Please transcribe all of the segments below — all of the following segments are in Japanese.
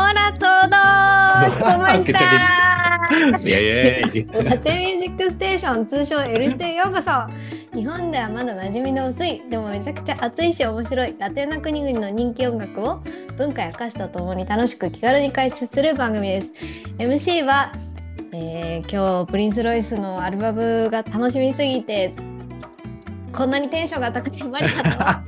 Hola todos! イエーイラ テミュージックステーション通称 L ステへようこそ。日本ではまだ馴染みの薄いでもめちゃくちゃ熱いし面白いラテンな国々の人気音楽を文化や歌詞とともに楽しく気軽に解説する番組です。MC は、えー今日プリンス・ロイスのアルバムが楽しみすぎてこんなにテンションが高いマリカ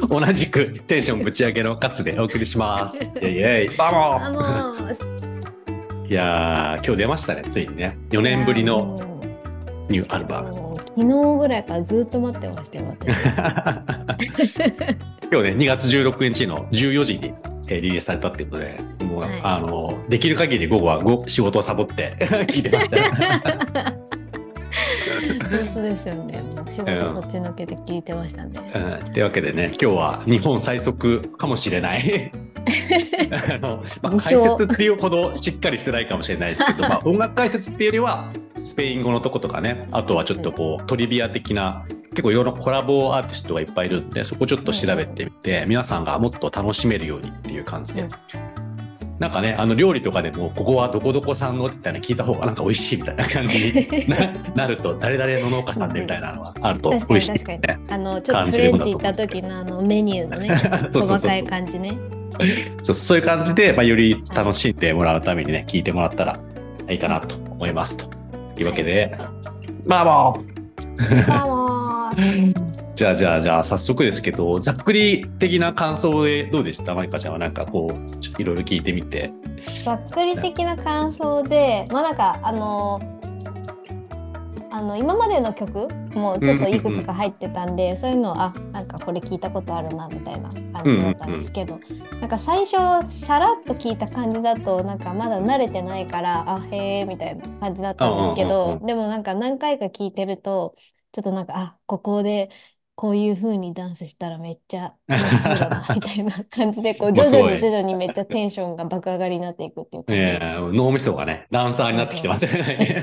と同じくテンションぶち上げのカツでお送りします。イエイバモいやー、今日出ましたね、ついにね。4年ぶりのニューアルバム。昨日ぐらいからずっと待ってましたよ私 今日ね、2月16日の14時にえーリリースされたっていうことで、もう、はいあの、できる限り午後はご仕事をサボって 聞いてました。本当ですよね。もう仕事そっちのけて聞いてましたね、うん、というわけでね、今日は日本最速かもしれない。あのまあ、解説っていうほどしっかりしてないかもしれないですけど、まあ、音楽解説っていうよりはスペイン語のとことかねあとはちょっとこうトリビア的な結構いろいろコラボアーティストがいっぱいいるんでそこちょっと調べてみて、皆さんがもっと楽しめるようにっていう感じで、うんなんかねあの料理とかでもここはどこどこさんのみたいな聞いた方がなんか美味しいみたいな感じに ななると誰々の農家さんでみたいなのがあると美味しい。ですに確かに。ね。あのちょっとフレンチ行った時のあのメニューのね 細かい感じね。そうそういう感じで、まあ、より楽しんでもらうためにね、聞いてもらったらいいかなと思います。というわけで、まあもう、じゃあじゃあじゃあ早速ですけど、ざっくり的な感想でどうでした？マリカちゃんはなんかこう、いろいろ聞いてみて。ざっくり的な感想でまあなんかあのあの今までの曲もちょっといくつか入ってたんで、そういうのあなんかこれ聞いたことあるなみたいな感じだったんですけど、なんか最初さらっと聞いた感じだとなんかまだ慣れてないからあへえみたいな感じだったんですけうんうんうんどでもなんか何回か聞いてるとちょっとなんかあここでこういう風にダンスしたらめっちゃ楽しそうだな みたいな感じでこう徐々に徐々にめっちゃテンションが爆上がりになっていくっていう感じえでしたー脳みそがね、ダンサーになってきてますよね。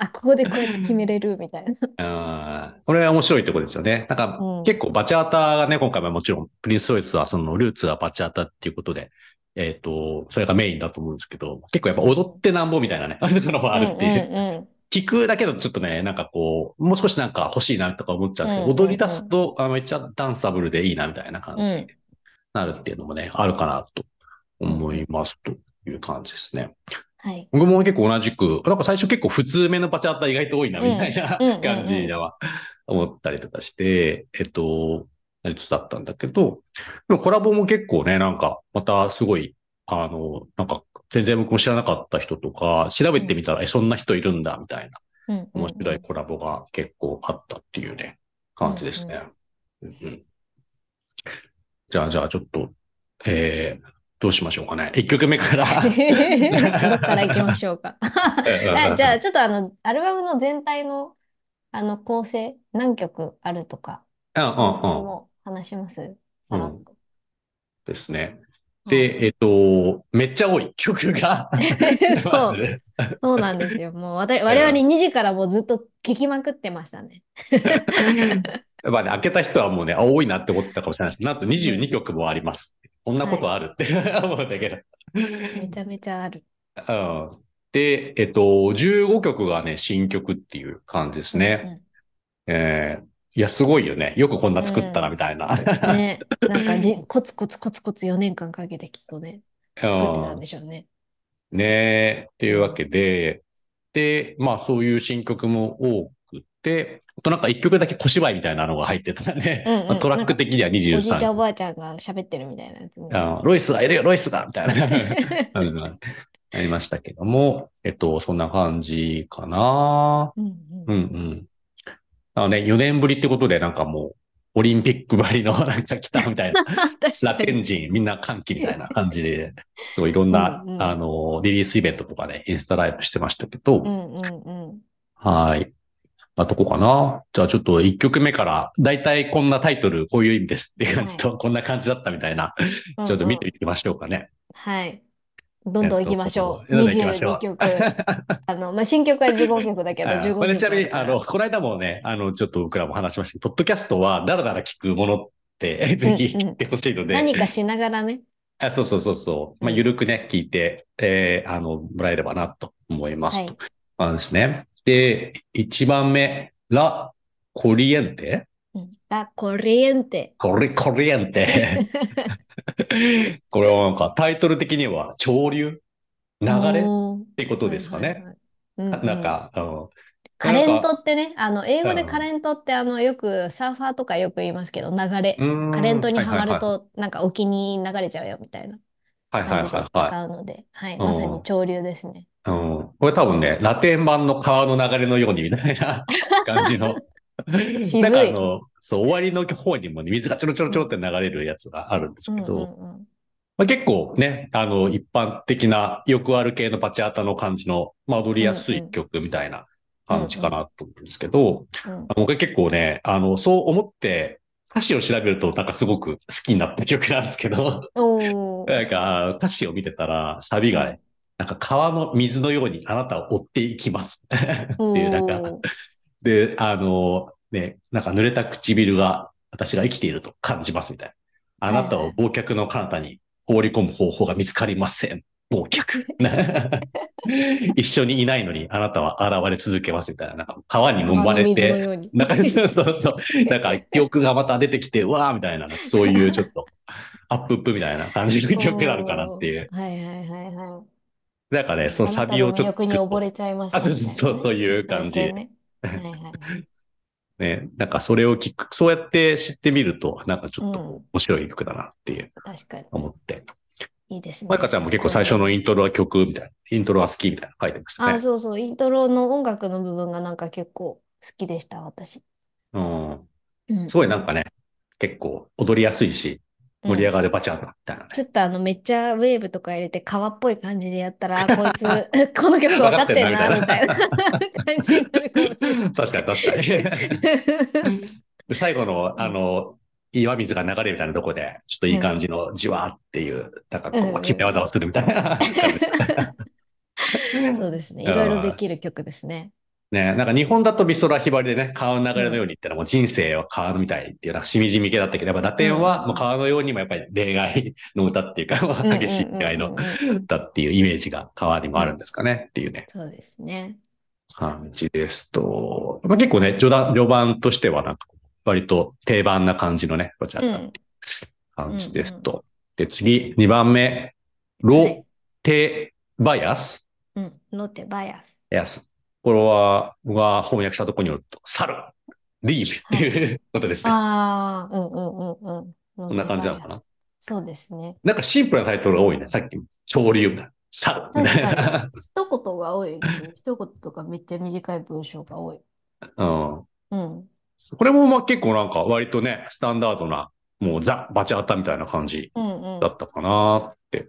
あここでこうやって決めれるみたいな。うんこれは面白いところですよね。なんか、うん結構バチャータがね、今回はもちろん、プリンス・ロイスはそのルーツはバチャータっていうことで、えっ、と、それがメインだと思うんですけど、結構やっぱ踊ってなんぼみたいなね、あるのがあるっていう。うんうんうん聞くだけだとちょっとね、なんかこう、もう少しなんか欲しいなとか思っちゃうんですけど、うんうんうん。踊り出すとあめっちゃダンサブルでいいなみたいな感じになるっていうのもね、あるかなと思いますという感じですね。はい。僕も結構同じく、なんか最初結構普通めのバチャータ意外と多いなみたいなうん。うんうんうん。感じでは思ったりとかして、えっと、なりつつだったんだけど、でもコラボも結構ね、なんかまたすごい、あの、なんか全然僕も知らなかった人とか、調べてみたら、え、そんな人いるんだみたいなうんうん面白いコラボが結構あったっていうね、感じですね。うんうんじゃあ、じゃあちょっと、えー、どうしましょうかね。1曲目から。どっから行きましょうか。あじゃあちょっとあのアルバムの全体のあの構成何曲あるとか、うんうんうん。も話します。さらっと。ですね。で、えっと、めっちゃ多い曲が そうそうなんですよ。もう 我々我々2時からもうずっと聞きまくってましたね。まあね、開けた人はもうね、あ多いなって思ってたかもしれないです。なんと22曲もあります。こんなことあるって思うんだけど。めちゃめちゃある。うんで、えっと、15曲がね、新曲っていう感じですね。えーいや、すごいよね。よくこんな作ったな、みたいな。うんね、なんかじコツコツコツコツ4年間かけてきっとね、作ってたんでしょうね。ねえ、っていうわけで、で、まあそういう新曲も多くて、あとなんか一曲だけ小芝居みたいなのが入ってたね。うんうんまあトラック的にはおじいちゃんお23。ばあちゃんが喋ってるみたいなやつね。あロイスがいるよ、ロイスがみたいな ありましたけども、えっと、そんな感じかな。うんううんんうん。あのね、4年ぶりってことでなんかもう、オリンピックばりの なんか来たみたいな。ラテン人みんな歓喜みたいな感じで、すごいいろんな、うんうんあの、リリースイベントとかね、インスタライブしてましたけど、うんうんうん。はい。なとこかな？じゃあちょっと1曲目から、だいたいこんなタイトル、こういう意味ですっていう感じと、こんな感じだったみたいな、ちょっと見ていきましょうかね。はい。どんどん行きましょう。どんどん行きましょう22曲。あの、まあ、新曲は15曲だけど、あ15これちなみに、あの、この間もね、あの、ちょっと僕らも話しましたけど、ポッドキャストはだらだら聞くものって、ぜひ聞いてほしいので、何かしながらね。あそうそうそうそう。まあ、うんゆるくね、聞いて、えーあの、もらえればなと思いますと。はいあですね。で、1番目、ラ・コリエンテうんラ・コリエンテ。コリ、コリエンテ。これはなんかタイトル的には潮流？流れ？ってことですかね。なんか、うんカレントってね、あの英語でカレントってあのよくサーファーとかよく言いますけど流れ、カレントにはまるはいとなんか沖に流れちゃうよみたいなはいはい感じで。使うので、はい、んまさに潮流ですね。うん、これ多分ね、ラテン版の川の流れのようにみたいな感じの。なんかあの、そう、終わりの方にもね、水がちょろちょろちょろって流れるやつがあるんですけど、うんうんうん。まあ、結構ね、あの、一般的なよくある系のバチャータの感じの、まあ、踊りやすい曲みたいな感じかなと思うんですけど、僕は結構ね、あの、そう思って、歌詞を調べるとなんかすごく好きになった曲なんですけど、なんか歌詞を見てたら、サビがね、なんか川の水のようにあなたを追っていきます。っていう、なんか、で、あの、ね、なんか濡れた唇が私が生きていると感じますみたいな。あなたを忘却の彼方に放り込む方法が見つかりません。忘却。一緒にいないのにあなたは現れ続けますみたいな。なんか川に揉まれて、なんかそうそうそう。なんか記憶がまた出てきて、うわーみたいな、そういうちょっとアップアップみたいな感じの曲なのかなっていう。はいはいはいはい。なんかね、そのサビをちょっと。あなたの魅力に溺れちゃいましたあ、そうそうそう、そういう感じ。ね。はいはいはい。ね、なんかそれを聞く、そうやって知ってみると、なんかちょっと面白い曲だなっていう確かに。思って。いいですね。マイカちゃんも結構最初のイントロは曲みたいな、イントロは好きみたいな書いてましたあ、ね。そうそう。イントロの音楽の部分がなんか結構好きでした、私。うん。うんすごいなんかね、結構踊りやすいし、盛り上がるバチャータみたね。ちょっとあのめっちゃウェーブとか入れて川っぽい感じでやったら、あ こいつ、この曲分かってんな、みたいな感じになるかもしれない。確かに確かに。で最後の、あの、岩水が流れるみたいなとこで、ちょっといい感じのじわーっていう、なんかこう決め技をするみたいな。そうですね。いろいろできる曲ですね。ね、なんか日本だと美空ひばりでね、川の流れのようにってのはもう人生は川みたいっていう、なんかしみじみ系だったけど、やっぱラテンはもう川のようにもやっぱり恋愛の歌っていうか、まあ激しい恋愛の歌っていうイメージが川にもあるんですかねっていうね、そうですね。感じですと、まあ、結構ね、序盤、序盤としてはなんか割と定番な感じのね、バチャッタっ感じですと。で、次、2番目、はロいテバイアス。うん。ロテバヤス。これは、僕が翻訳したところによると、猿、リーブっていうことですね。ああ、うんうんうんうん。ここんな感じなのかなそうですね。なんかシンプルなタイトルが多いね。さっきも、潮流みたいな。猿みたいな。一言が多いですね。一言とかめっちゃ短い文章が多い。うん。うん。これもまあ結構なんか割とね、スタンダードな、もうザ・バチャータみたいな感じ。だったかなって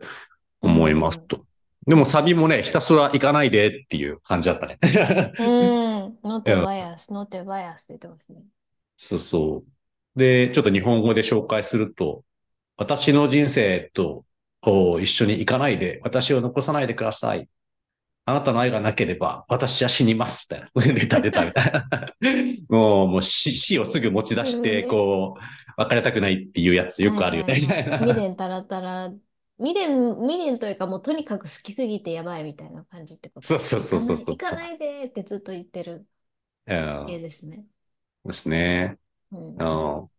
思いますと。でもサビもね、ひたすら行かないでっていう感じだったね。うん。ノテバヤス、ノテバヤスって言ってますね。そうそう。で、ちょっと日本語で紹介すると、私の人生とお一緒に行かないで、私を残さないでください。あなたの愛がなければ、私は死にます。みたいな。出た出たみたいな。もう、もう死死をすぐ持ち出して、うんこう、別れたくないっていうやつよくあるよね。未練たらたら、未練、未練というかもうとにかく好きすぎてやばいみたいな感じってこと？そうそうそうそうそう行かないでってずっと言ってるうん系ですね。ですね。うんうん。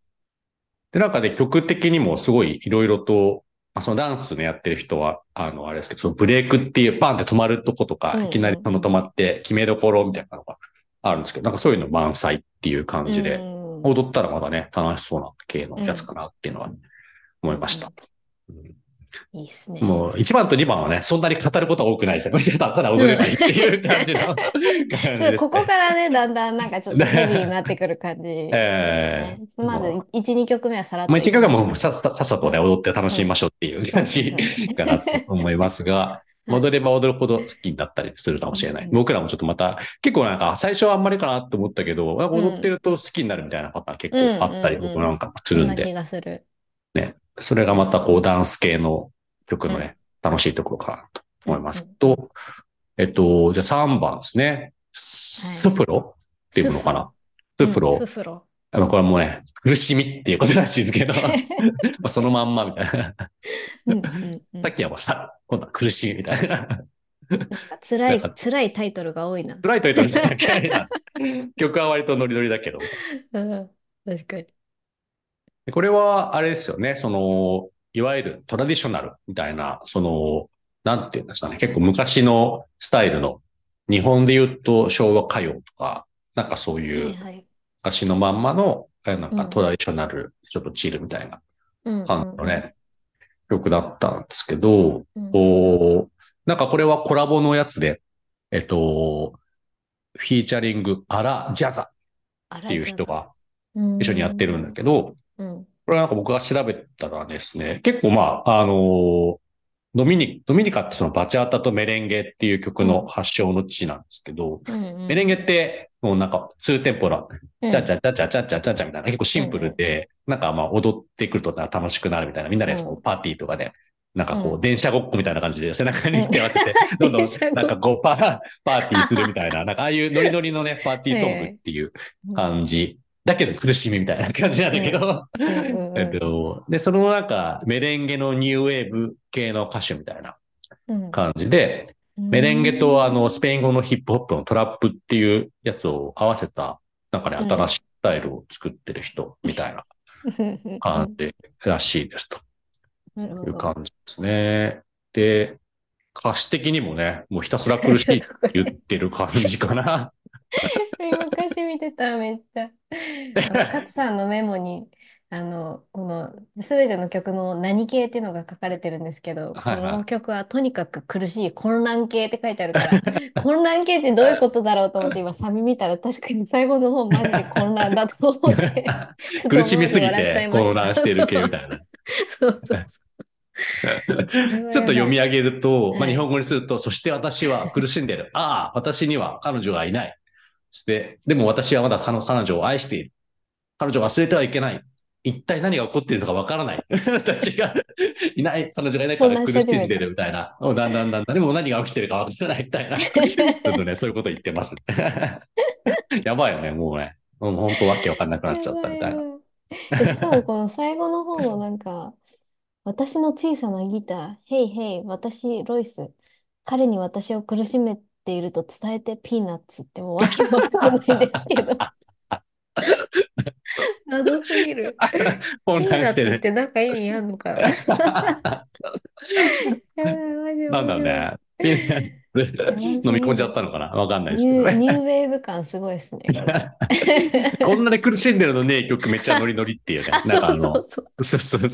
で、なんかね、曲的にもすごいいろいろと、まあそのダンスのやってる人は、あの、あれですけど、そのブレイクっていうパンって止まるとことか、うんうんいきなりその止まって決めどころみたいなのがあるんですけど、なんかそういうの満載っていう感じで、うん踊ったらまだね、楽しそうな系のやつかなっていうのは思いました。うんいいっすね。もう、1番と2番はね、そんなに語ることは多くないですよ。見てたら踊ればいいっていう感じの感じね。そうここからね、だんだんなんかちょっと ヘビーになってくる感じ、ね。ええまず1、2曲目はさらっとまあ、いきましょう。一回がもうさっさとね、踊って楽しみましょうっていう感じかなと思いますが、戻れば踊るほど好きになったりするかもしれない。うん僕らもちょっとまた、結構なんか最初はあんまりかなって思ったけど、踊ってると好きになるみたいなパターン結構あったり、僕なんかもするんで、がする。それがまたこうダンス系の曲のね、楽しいところかなと思いますと、えっと、じゃあ3番ですね。スフロっていうのかな？スフロうんス。フロ。あの、これはもうね、苦しみっていうことらしいですけど、まあそのまんまみたいな。うんうんうんさっきはもうさ、今度は苦しみみたいな。辛い、辛いタイトルが多いな。ライトイトみたいな。曲は割とノリノリだけど。うん、確かに。でこれは、あれですよね、その、いわゆるトラディショナルみたいな、その、なんていうんですかね、結構昔のスタイルの、日本で言うと昭和歌謡とか、なんかそういう。昔のまんまの、えなんうん。かトラディショナル、ちょっとチルみたいなうん感じのね、曲だったんですけど、うん。こう、なんかこれはコラボのやつで、えっと、フィーチャリング、アラ・ジャザっていう人が一緒にやってるんだけど、うん。これはなんか僕が調べたらですね、結構まあ、あのードミニ、ドミニカってそのバチャータとメレンゲっていう曲の発祥の地なんですけど、うんうん。メレンゲってもうなんか2テンポラ、うん。チャチャチャチャチャチャチャチャみたいな結構シンプルで、なんかまあ踊ってくると楽しくなるみたいな、みんなでパーティーとかで、なんかこうう電車ごっこみたいな感じで背中に手合わせて、どんどんなんかこうパー、パーティーするみたいな、なんかああいうノリノリのね、パーティーソングっていう感じ。だけど苦しみみたいな感じなんだけど、うん。うんうん えっと、で、そのなんか、メレンゲのニューウェーブ系の歌手みたいなうん。感じで、メレンゲとあの、スペイン語のヒップホップのトラップっていうやつを合わせた、なんかね、うん新しいスタイルを作ってる人みたいな感じらしいですと。いう感じですね。で、歌詞的にもね、もうひたすら苦しいって言ってる感じかな。これ昔見てたらめっちゃ、勝さんのメモに、あの、この全ての曲の何系っていうのが書かれてるんですけど、はいはいこの曲はとにかく苦しい混乱系って書いてあるから、混乱系ってどういうことだろうと思って今 サビ見たら確かに最後の方マジで混乱だと思って、ちょっと苦しみすぎ思わず笑っちゃていました混乱してる系みたいな。そうそう ちょっと読み上げると、まあ、はい日本語にすると、そして私は苦しんでる。ああ、私には彼女がいない。そして、でも私はまだ彼彼女を愛している。彼女を忘れてはいけない。一体何が起こっているのかわからない。私がいない、彼女がいないから苦しんでるみたいな。もうだんだんだんだん、でも何が起きてるかわからないみたいな。ちょっとね、そういうこと言ってます。やばいよね、もうね。もう本当わけわかんなくなっちゃったみたいな。しかもこの最後の方のなんか、私の小さなギター、ヘイヘイ、私、ロイス、彼に私を苦しめていると伝えてピーナッツってもうわけわかんないですけど。謎すぎる。混ピーナッツっ乱してる。てなんか意味あんのか ななんだろうね。飲み込んじゃったのかな？わかんないですけどね。ニューウェーブ感すごいですね。こんなに苦しんでるのね、曲めっちゃノリノリっていうね。あ、なんかあの、そうそうそう。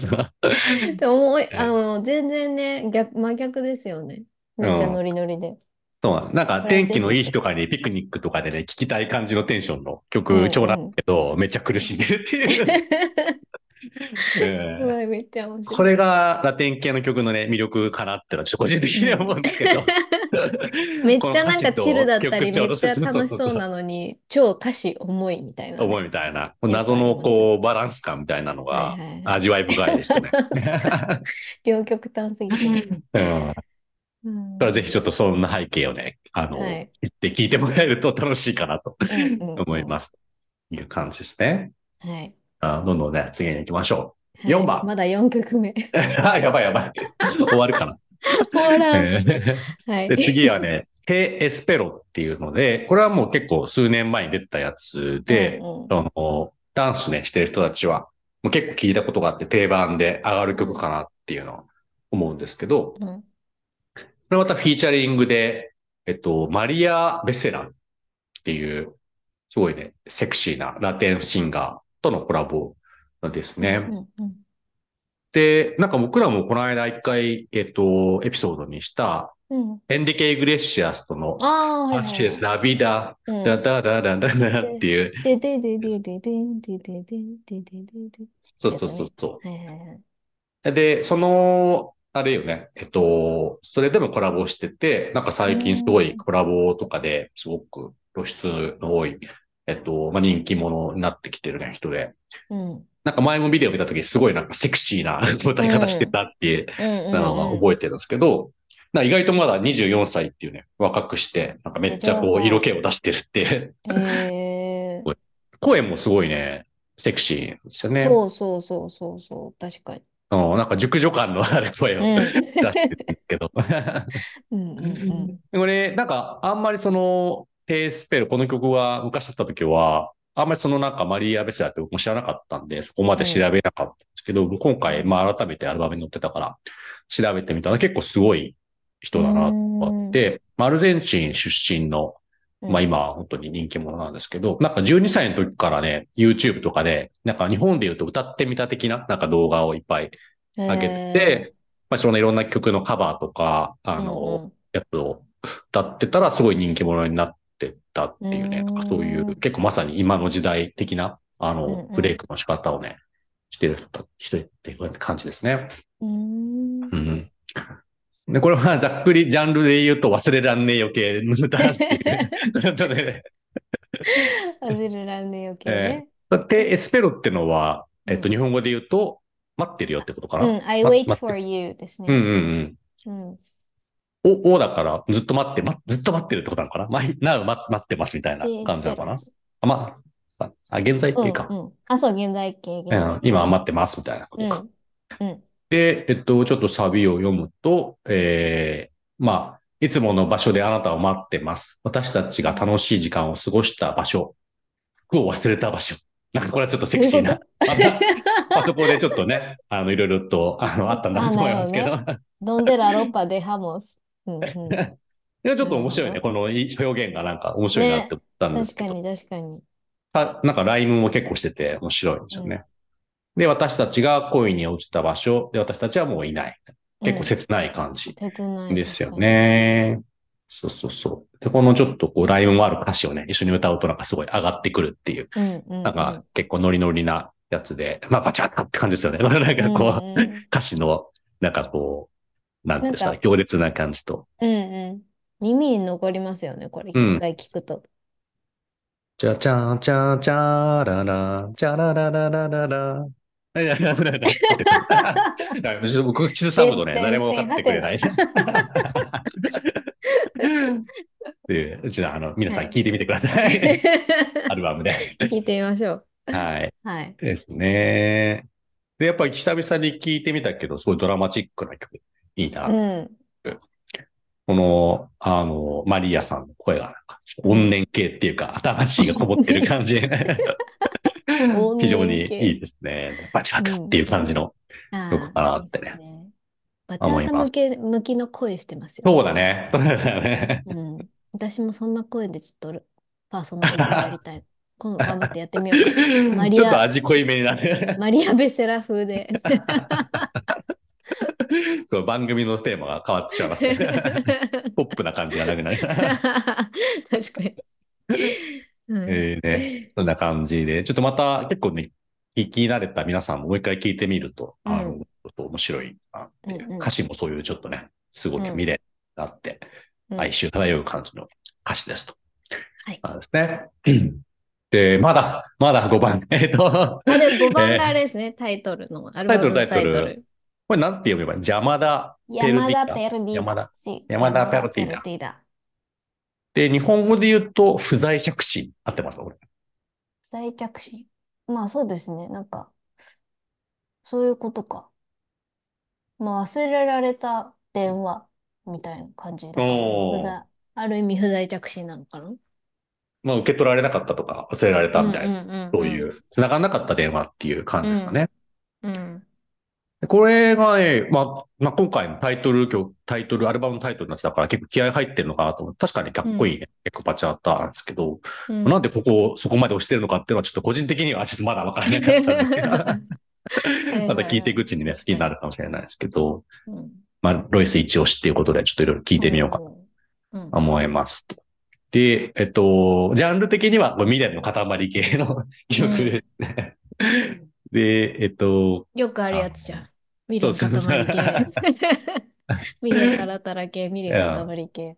でもあの、全然ね、逆、真逆ですよね。めっちゃノリノリで。そうなん。なんか天気のいい日とかにピクニックとかでね、聴きたい感じのテンションの曲ん調なんだけど、めっちゃ苦しんでるっていう。めっちゃ面ー白い。これがラテン系の曲のね、魅力かなってのはちょっと個人的には思うんですけど。めっちゃなんかチルだったり、めっちゃ楽しそうなのに、超歌詞重いみたいなね。思いみたいな。謎のこう、バランス感みたいなのが味わい深いですね。両極端すぎて。うんうんだからぜひちょっとそんな背景をね、あの、はい言って聞いてもらえると楽しいかなとうんうんうん思います。という感じですね。はい。あどんどんね、次に行きましょはい4番まだ4曲目。う。あ、やばいやばい。終わるかな。ほら。え ーはい。で次はね、ヘエスペロっていうので、これはもう結構数年前に出てたやつで、うんうんあのダンスね、してる人たちは、もう結構聞いたことがあって定番で上がる曲かなっていうのは思うんですけど、うんここれまたフィーチャリングで、えっと、マリア・ベセランっていう、すごいね、セクシーなラテンシンガーとのコラボなんですね。で、なんか僕らもこの間一回、えっと、エピソードにした、うん、エンリケ・イグレシアスとの、ああ、です、ラビダ、ダダダダダダっていう。そうそうそうそう。で、そのあれよね、えっと、それでもコラボしてて、なんか最近すごいコラボとかですごく露出の多い、えっと、まあ、人気者になってきてるね、人で。うん。なんか前もビデオ見たときすごいなんかセクシーな歌い方してたっていううんのは覚えてるんですけど、な意外とまだ24歳っていうね、若くして、なんかめっちゃこう色気を出してるって。えー、声もすごいね、セクシーですよね。そうそうそうそうそう、確かに。うん、なんか熟女感のある声をうん。出してるけど。これ、なんか、あんまりその、ペースペル、この曲は昔だった時は、あんまりそのなんかマリア・ベセラって僕も知らなかったんで、そこまで調べなかったんですけど、今回、まあ改めてアルバムに載ってたから、調べてみたら結構すごい人だなと思って、まあアルゼンチン出身の、まあ今は本当に人気者なんですけど、なんか12歳の時からね、YouTube とかで、なんか日本で言うと歌ってみた的ななんか動画をいっぱいうん、上げてて、まあそのいろんな曲のカバーとか、あの、やつを歌ってたらすごい人気者になってたっていうね、うん。なんかそういう結構まさに今の時代的な、あのん、ブレイクの仕方をね、してる人た人っていう感じですね。うん。うん。で、これはざっくりジャンルで言うと忘れらんねえ余計の歌っていうね。ちょっとね忘れらんねえ余計ね。で、エスペロってのは、えっと、うん日本語で言うと、待ってるよってことかな。うん、I ま wait for you ですうんうね。んうん。うん。お、おだから、ずっと待って、ま、ずっと待ってるってことなのかな？ま、なう、ま、待ってますみたいなで感じなのかな？あ、まあ、あ、現在っていうか、うんうん。あ、そう、現在形。現在うん今は待ってますみたいなことか。うん。うん。で、えっと、ちょっとサビを読むと、えー、まあ、いつもの場所であなたを待ってます。私たちが楽しい時間を過ごした場所。服を忘れた場所。なんかこれはちょっとセクシーな。あそこでちょっとね、あの、いろいろと、あの、あったんだと思いますけど。あ Donde la ropa dejamos? うんうん。いや、ちょっと面白いね。この表現がなんか面白いなって思ったんですけど。確かに確かに。さなんかライムも結構してて面白いんですよね。で、私たちが恋に落ちた場所。で、私たちはもういない。結構切ない感じ切ない。ですよ。ね。そうそうそう。で、このちょっとこうライムもある歌詞をね、一緒に歌うとなんかすごい上がってくるっていう、うんうんうん。なんか結構ノリノリなやつで、まあバチャッって感じですよね。なんかこう、うんうん歌詞の、なんかこう、なんていうんですかねなん、強烈な感じと。うんうん。耳に残りますよね、これ。うん一回聞くと。チャチャチャチャララ、チャララララララ。いやいやいやいやいや僕、口ずさむとね、誰も分かってくれない。で、うちの、あの、皆さん聞いてみてください。アルバムで。聞いてみましょう。はい。はい。ですね。で、やっぱり久々に聞いてみたけど、すごいドラマチックな曲。いいな。この、あの、マリアさんの声が、怨念系っていうか、魂がこもってる感じ。非常にいいですね。バチバタっていう感じのあ曲かなってね。ね。バチャタ向け向きの声してますよ。そうだ。ね。そうだね。うん。私もそんな声でちょっとパーソナリティやりたい。今度頑張ってやってみようか。ちょっと味濃いめになる。マリア・ベセラ風で。そう、番組のテーマが変わってしまいますね。ポップな感じがなくなる。確かに。うん。えーね、そんな感じで、ちょっとまた結構ね、聞き慣れた皆さんももう一回聞いてみると、うん。あの、ちょっと面白いなっていう。うんうん。歌詞もそういうちょっとね、すごく見れがあって、うん。哀愁漂う感じの歌詞ですと。はい。なんですね。で、まだ、まだ5番。えっと、あ、で、5番があれですね、タイトルの、タイトタイトル。これなんて読めばいい？山田ペルディダ山田ペルディダ。山田。sí 山田ペルディダ山田ペルディダ。で、日本語で言うと、不在着信。合ってますこれ。不在着信。まあそうですね、なんか、そういうことか。まあ忘れられた電話みたいな感じだからおー不在ある意味不在着信なのかなまあ、受け取られなかったとか、忘れられたみたいな、なそういう、繋がらなかった電話っていう感じですかね。うん。でこれがね、まあ、まあ、今回のタイトル曲、タイトル、アルバムのタイトルになってたから結構気合入ってるのかなと思って、確かにかっこいいね。結構パチャータなんですけど、うん。なんでここ、そこまで押してるのかっていうのはちょっと個人的にはちょっとまだわからなかったんですけど、また聞いていくうちにね、好きになるかもしれないですけど、うん。まあ、ロイス一押しっていうことでちょっといろいろ聞いてみようか。とうん。思いますと。で、えっと、ジャンル的には未練の塊系の曲ですね。で、えっと、よくあるやつじゃん。ミレンそうそう塊系。ミレンタラタラ系、ミレン塊系。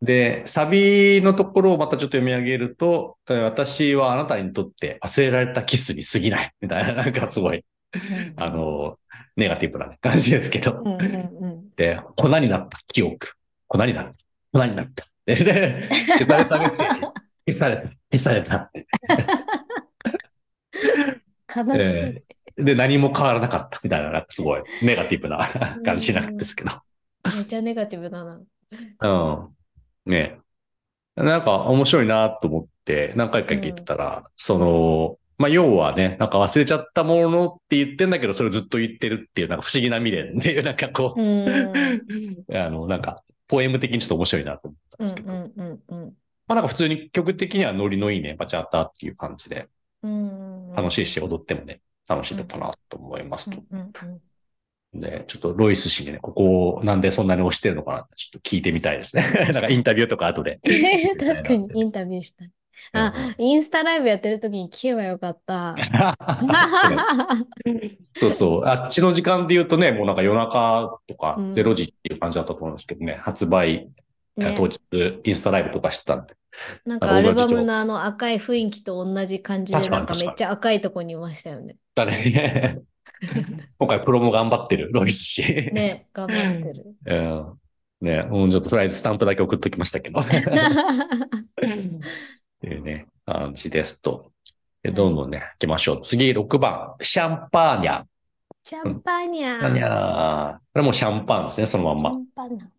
で、サビのところをまたちょっと読み上げると、えー私はあなたにとって忘れられたキスに過ぎない。みたいな、なんかすごい、あの、ネガティブな感じですけど。うんうんうん。で、粉になった記憶。粉になった。粉になった。で、で消されたメッセージ。消された。消されたって。悲しい。えーで、何も変わらなかったみたいな、なんかすごいネガティブな感じなんですけど。めっちゃネガティブだな。うん。ねなんか面白いなと思って何回か聞いてたら、その、まあ、要はね、なんか忘れちゃったものって言ってんだけど、それをずっと言ってるっていう、なんか不思議な未練っていう、なんかこう、うん。あの、なんか、ポエム的にちょっと面白いなと思ったんうんですけど、うんうんうん。まあなんか普通に曲的にはノリのいいね、バチャータっていう感じで、うん。楽しいし、踊ってもね、楽しいのかなと思いますと。うんうんうん。で、ちょっとロイス氏にね、ここをなんでそんなに推してるのかなってちょっと聞いてみたいですね。なんかインタビューとか後で。確かにインタビューしたい。あ、インスタライブやってる時に聞けばよかった。そうそう。あっちの時間で言うとね、もうなんか夜中とかうん0時っていう感じだったと思うんですけどね、発売、ね当日インスタライブとかしてたんで。なんかアルバムのあの赤い雰囲気と同じ感じで、なんかめっちゃ赤いとこにいましたよね。だね。今回プロも頑張ってる、ロイス氏。ね、頑張ってる。うん。ね、もうちょっととりあえずスタンプだけ送っときましたけど。っていうね、感じですと。でどんどんね、行きましょう。次、6番、 champaña。シャンパニャシャンパーニャこれもシャンパンですね、そのまんま。シャンパニャ。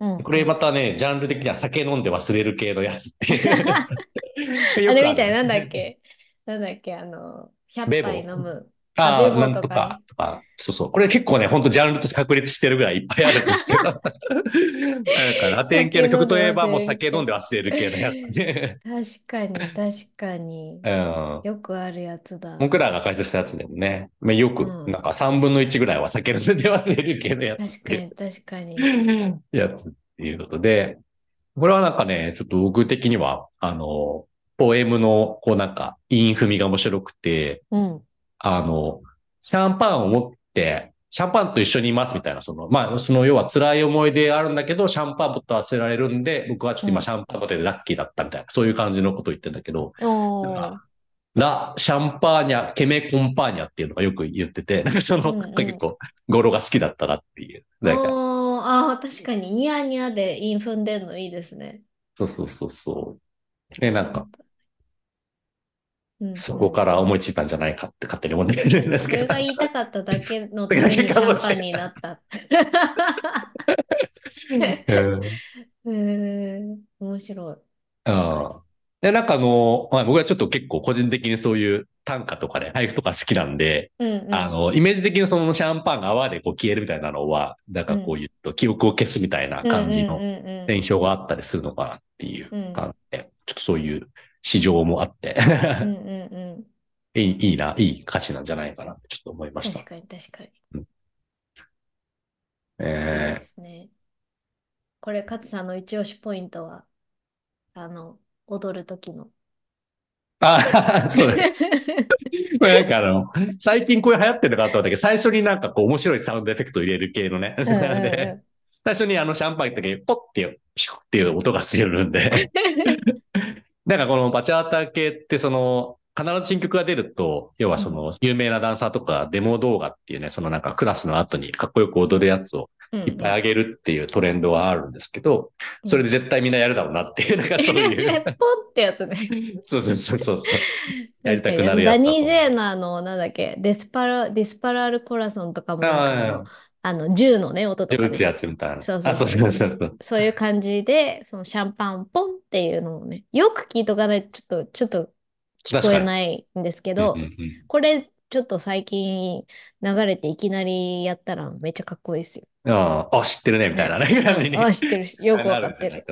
うん。これまたね、ジャンル的には酒飲んで忘れる系のやつっていう。あれみたい、なんだっけ？けなんだっけ？あの、100 bebo 杯飲む。ああ、なんととかか、とか。そうそう。これ結構ね、ほんとジャンルとして確立してるぐらいいっぱいあるんですけど。なんかラテン系の曲といえばもう酒飲んで忘れる系のやつで。確かに、確かに。うん。よくあるやつだ。僕らが解説したやつでもね、まあ、よく、うんなんか3分の1ぐらいは酒飲んで忘れる系のやつ確かに、確かに。やつっていうことで、これはなんかね、ちょっと僕的には、あの、ポエムの、こうなんか、韻踏みが面白くて、うん。あの、シャンパンを持って、シャンパンと一緒にいますみたいな、その、まあ、その要は辛い思い出あるんだけど、シャンパン持って忘れられるんで、僕はちょっとうん今シャンパン持っててラッキーだったみたいな、そういう感じのことを言ってんだけど。la champaña, que me acompaña っていうのがよく言ってて、なんかその、うんうん結構、語呂が好きだったなっていう。なんか、あー、確かに、ニヤニヤで韻踏んでんのいいですね。そうそうそうそう。ね、なんか、うん、そこから思いついたんじゃないかって勝手に思ってるんですけど。それが言いたかっただけのためにシャンパンになった。うん。面白い。うん。で、なんかあの、まあ、僕はちょっと結構個人的にそういう短歌とかで、俳句とか好きなんで、うんうん、あの、イメージ的にそのシャンパンが泡でこう消えるみたいなのは、なんかこう言うと記憶を消すみたいな感じのうんうんうんうん印象があったりするのかなっていううん感じで、ちょっとそういう市場もあって、うんうんう いい、いいな、いい歌詞なんじゃないかなってちょっと思いまん。した確。かに確かに。えですね。これ、勝さんの一押しポイントは、あの、踊る時の。ー、あ そうです。これなんかあの、最近こういう流行ってるのかと思ったけど、最初になんかこう面白いサウンドエフェクトを入れる系のね。うんうんで 最初にあのシャンパン行った時にポッてピュッっていう音がするんで。なんかこのバチャータ系ってその、必ず新曲が出ると、要はその有名なダンサーとかデモ動画っていうね、そのなんかクラスの後にかっこよく踊るやつをうんいっぱいあげるっていうトレンドはあるんですけど、それで絶対みんなやるだろうなっていう、なんかそういう。ポンってやつね。そうそうそうそうそう。やりたくなるやつダニー・ジェーのあの、なんだっけ、デスパラ、ディスパラール・コラソンとかもあの、銃のね、音とかね自分打つやつみたいな。そうそうあ、そうそうそうそう。そういう感じで、そのシャンパンポンっていうのをね、よく聞いとかないとちょっと、ちょっと聞こえないんですけどうん、うんうんこれちょっと最近流れていきなりやったらめっちゃかっこいいですよ。ああ、知ってるね、みたいなね、感じに。あ、知ってるし、よくわかってる。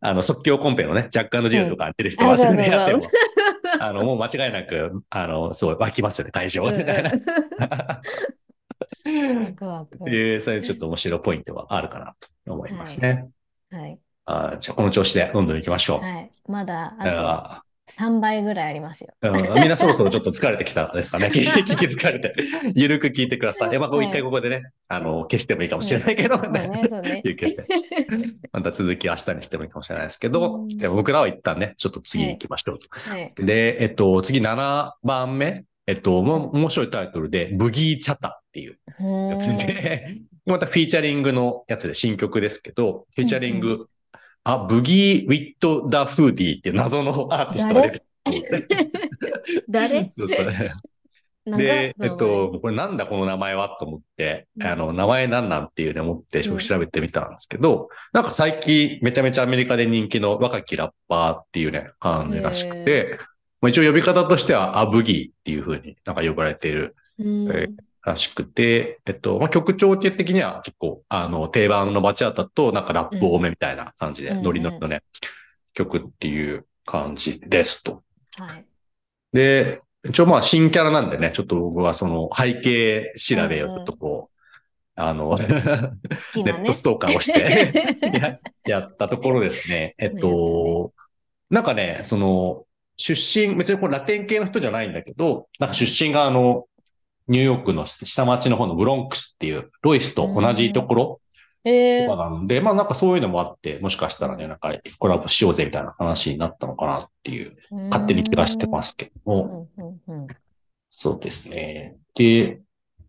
あの、即興コンペのね、若干の銃とかやってる人は、うんあそれでそうそうやっても、あの、もう間違いなく、あの、すごい湧きますよね、会場。うんみたいな。うんワクワクいうそういうちょっと面白いポイントはあるかなと思いますね。はい。あじゃあ、この調子でどんどん行きましょう。はい。まだああと3倍ぐらいありますよ。うんみんなそろそろちょっと疲れてきたですかね。聞聞き疲れて。ゆるく聞いてください。えまあ、こう一回ここでね、あの、消してもいいかもしれないけどね。ね、そうね。休憩して。また続き明日にしてもいいかもしれないですけど、僕らは一旦ね、ちょっと次行きましょうと。はい。で、えっと、次7番目。えっと、もう面白いタイトルで、ブギーチャタっていうやつで、またフィーチャリングのやつで新曲ですけど、フィーチャリング、うあ、ブギー・ウィット・ダ・フーディーっていう謎のアーティストが出てきて。誰？そうそう。長で、えっと、これなんだこの名前はと思って、うん。あの、名前なんなんっていうね、思ってうん。調べてみたんですけど、なんか最近めちゃめちゃアメリカで人気の若きラッパーっていうね、感じらしくて、まあ一応呼び方としてはアブギーっていう風になんか呼ばれているらしくて、えっと、まあ、曲調的には結構、あの、定番のバチャータとなんかラップ多めみたいな感じで、うんノリノリのね、曲っていう感じですと。はい。で、一応まあ新キャラなんでね、ちょっと僕はその背景調べをちょっとこう、あの、好きなねネットス。トーカーをして や、やったところですね。えっと、なんかね、その、出身、別にこれラテン系の人じゃないんだけど、なんか出身があの、ニューヨークの下町の方のブロンクスっていう、ロイスと同じところえー。とかなんで、まあなんかそういうのもあって、もしかしたらね、なんかコラボしようぜみたいな話になったのかなっていう、勝手に気がしてま。すけども、うんうんうん。そうですね。で、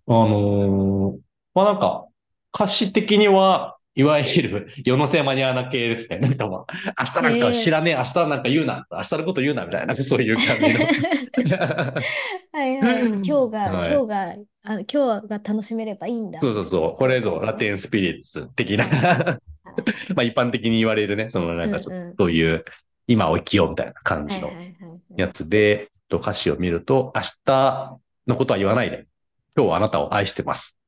あのーまあなんか、歌詞的には、いわゆる世のせマニアな系ですね。なんかまあ、明日なんか知らねえ、明日なんか言うな、明日のこと言うな、みたいな、そういう感じの。はいはい。今日が、はい今日が、あ今日が楽しめればいいんだ。そうそうそう。これぞラテンスピリッツ的な。まあ一般的に言われるね、そのなんかちょっとうんうんそういう、今を生きようみたいな感じのやつで、えっと歌詞を見ると、明日のことは言わないで。今日はあなたを愛してます。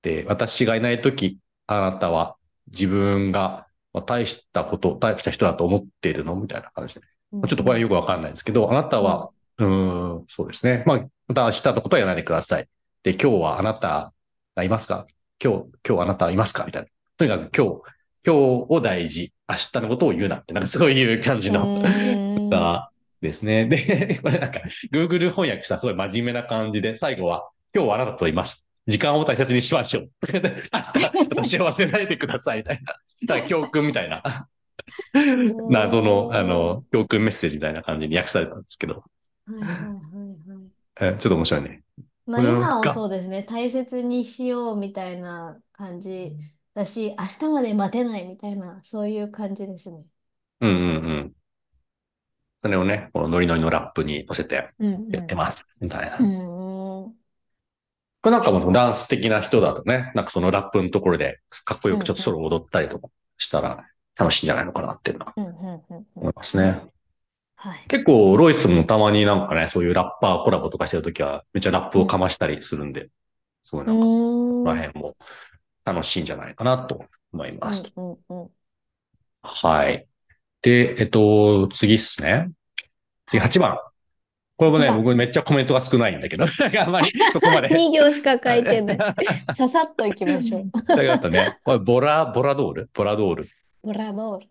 で、私がいないとき、あなたは自分がまあ大したこと、大した人だと思っているの？みたいな感じで。まあちょっとこれはよくわかんないんですけど、あなたは、うーん、そうですね。まあ、また明日のことは言わないでください。で、今日はあなたがいますか？今日、今日あなたはいますか？みたいな。とにかく今日、今日を大事。明日のことを言うなって、なんかそういう感じの。うん がですね。で、これなんか、Google 翻訳したらすごい真面目な感じで、最後は、今日はあなたといます。時間を大切にしましょう。明日、私を忘れないでください、みたいな。だ教訓みたいな。謎の、あの、教訓メッセージみたいな感じに訳されたんですけど、はいはいはいはい。えちょっと面白いね。まあ今はそうですね、大切にしようみたいな感じだし、明日まで待てないみたいな、そういう感じですね。うんうんうん。それをね、このノリノリのラップに乗せてうんうん。やってます、みたいな。うこん。れなんかもうダンス的な人だとね、なんかそのラップのところでかっこよくちょっとソロを踊ったりとかしたら楽しいんじゃないのかなっていうのは思いますね。はい。結構ロイスもたまになんかね、そういうラッパーコラボとかしてるときはめっちゃラップをかましたりするんで、すごいなんか、こうん。こら辺も楽しいんじゃないかなと思います。はい。で、えっと、次っすね。次8番。これもね、8番僕めっちゃコメントが少ないんだけど、あんまりそこまで。2行しか書いてない。ささっといきましょう。だけどね、これボラ、ボラドール？ボラドール。ブラドール。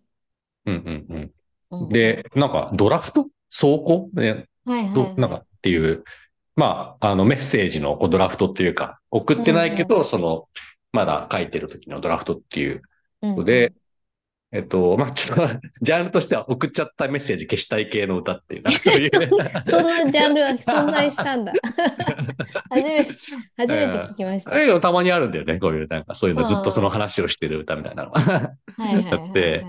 うんうんうん。うんで、なんかドラフト？走行ねはいはいはい。どなんかっていう、まあ、あのメッセージのこうドラフトっていうか、送ってないけど、その、まだ書いてる時のドラフトっていううんので、えっと、まあ、ちょっと、ジャンルとしては送っちゃったメッセージ消したい系の歌っていう、そういう。そんなジャンルは 存在したんだ。初めて、初めて聞きました。はいあれたまにあるんだよね、こういう、なんかそういうのずっとその話をしてる歌みたいなのは。はいはいはいはい。だって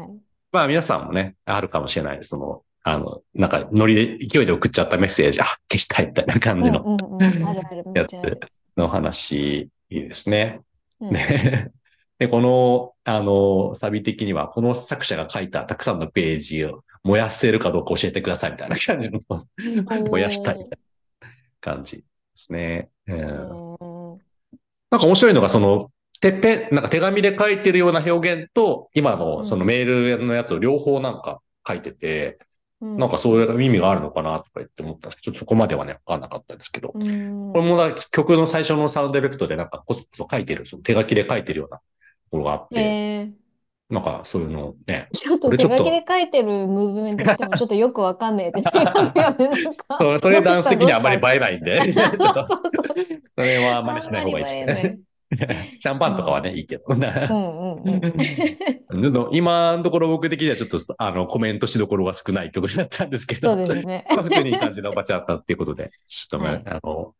まあ皆さんもね、あるかもしれないです。その、あの、なんかノリで、勢いで送っちゃったメッセージ、あ、消したいみたいな感じのやつ。の話、いいですね。うんね。で、この、あの、サビ的には、この作者が書いたたくさんのページを燃やせるかどうか教えてくださいみたいな感じの、燃やしたいみたいな感じですね。うんうんなんか面白いのが、その、てっぺん、なんか手紙で書いてるような表現と、今のそのメールのやつを両方なんか書いてて、うん。なんかそういう意味があるのかなとか言って思ったんです。けど、ちょっとそこまではね、わかんなかったですけど。うん。これもな曲の最初のサウンドエフェクトでなんかこそこそ書いてる、その手書きで書いてるようなところがあって、えーなんかそういうのをね、ちょっと手書きで書いてるムーブメントしてもちょっとよくわかんないって そうそれダンス的にはあんまり映えないんで、それはあんまりしない方がいいですね。シャンパンとかはね、いいけど。今のところ僕的にはちょっとあのコメントしどころが少ない曲だったんですけど、そうですね。まあ普通にいい感じのバチャだったっていうことで、ちょっと、ねはいあの、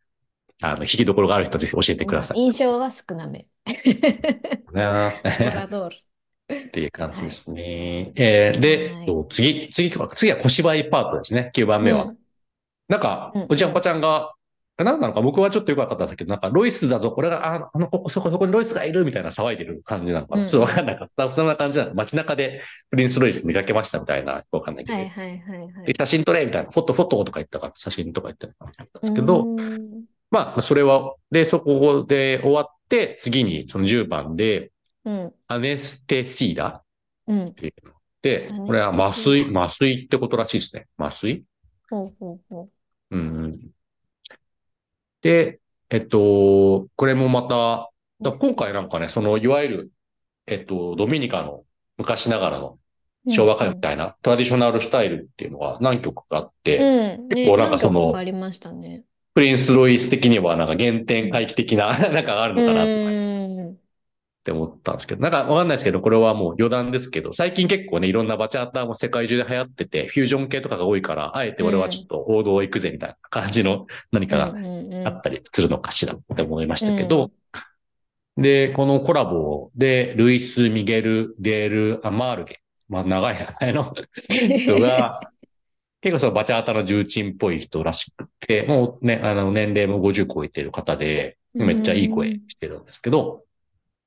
あの、引きどころがある人ぜひ教えてください。印象は少なめ。ール。っていう感じですね。えーで、はいえっと次、次、次は小芝居パートですね。9番目は。うんなんかうん、おじちゃんおばちゃんが、なんなのか僕はちょっとよくわかったんですけど、なんか、ロイスだぞ、これが、ああの、ここ、そこ、そこにロイスがいるみたいな騒いでる感じなのかな？うんちょっとわかんなかった。そんな感じなの。街中でプリンスロイス見かけましたみたいな、わかんないけど。はいはいはいはでい。写真撮れみたいな、フォト、フォトとか言ったから、写真とか言ってたんですけど、うーんまあ、それは、で、そこで終わって、次にその10番で、うん。アネステシーダうん。っていうのでこれは麻酔、麻酔ってことらしいですね。麻酔ほうほうほうんうん。で、えっと、これもまた、今回なんかね、その、いわゆる、えっと、ドミニカの昔ながらのうん昭和歌謡みたいな、トラディショナルスタイルっていうのが何曲かあって、うん。結構なんかその何曲ありましたね。プリンス・ロイス的にはなんか原点回帰的な、なんかあるのかなとか。うん。って思ったんですけど、なんかわかんないですけど、これはもう余談ですけど、最近結構ね、いろんなバチャーターも世界中で流行ってて、フュージョン系とかが多いから、あえて俺はちょっと王道行くぜみたいな感じの何かがあったりするのかしらって思いましたけど、で、このコラボで、ルイス・ミゲル・デール・アマールゲ、まあ長い名前の人が、結構そのバチャータの重鎮っぽい人らしくて、もうね、あの年齢も50超えてる方で、めっちゃいい声してるんですけど、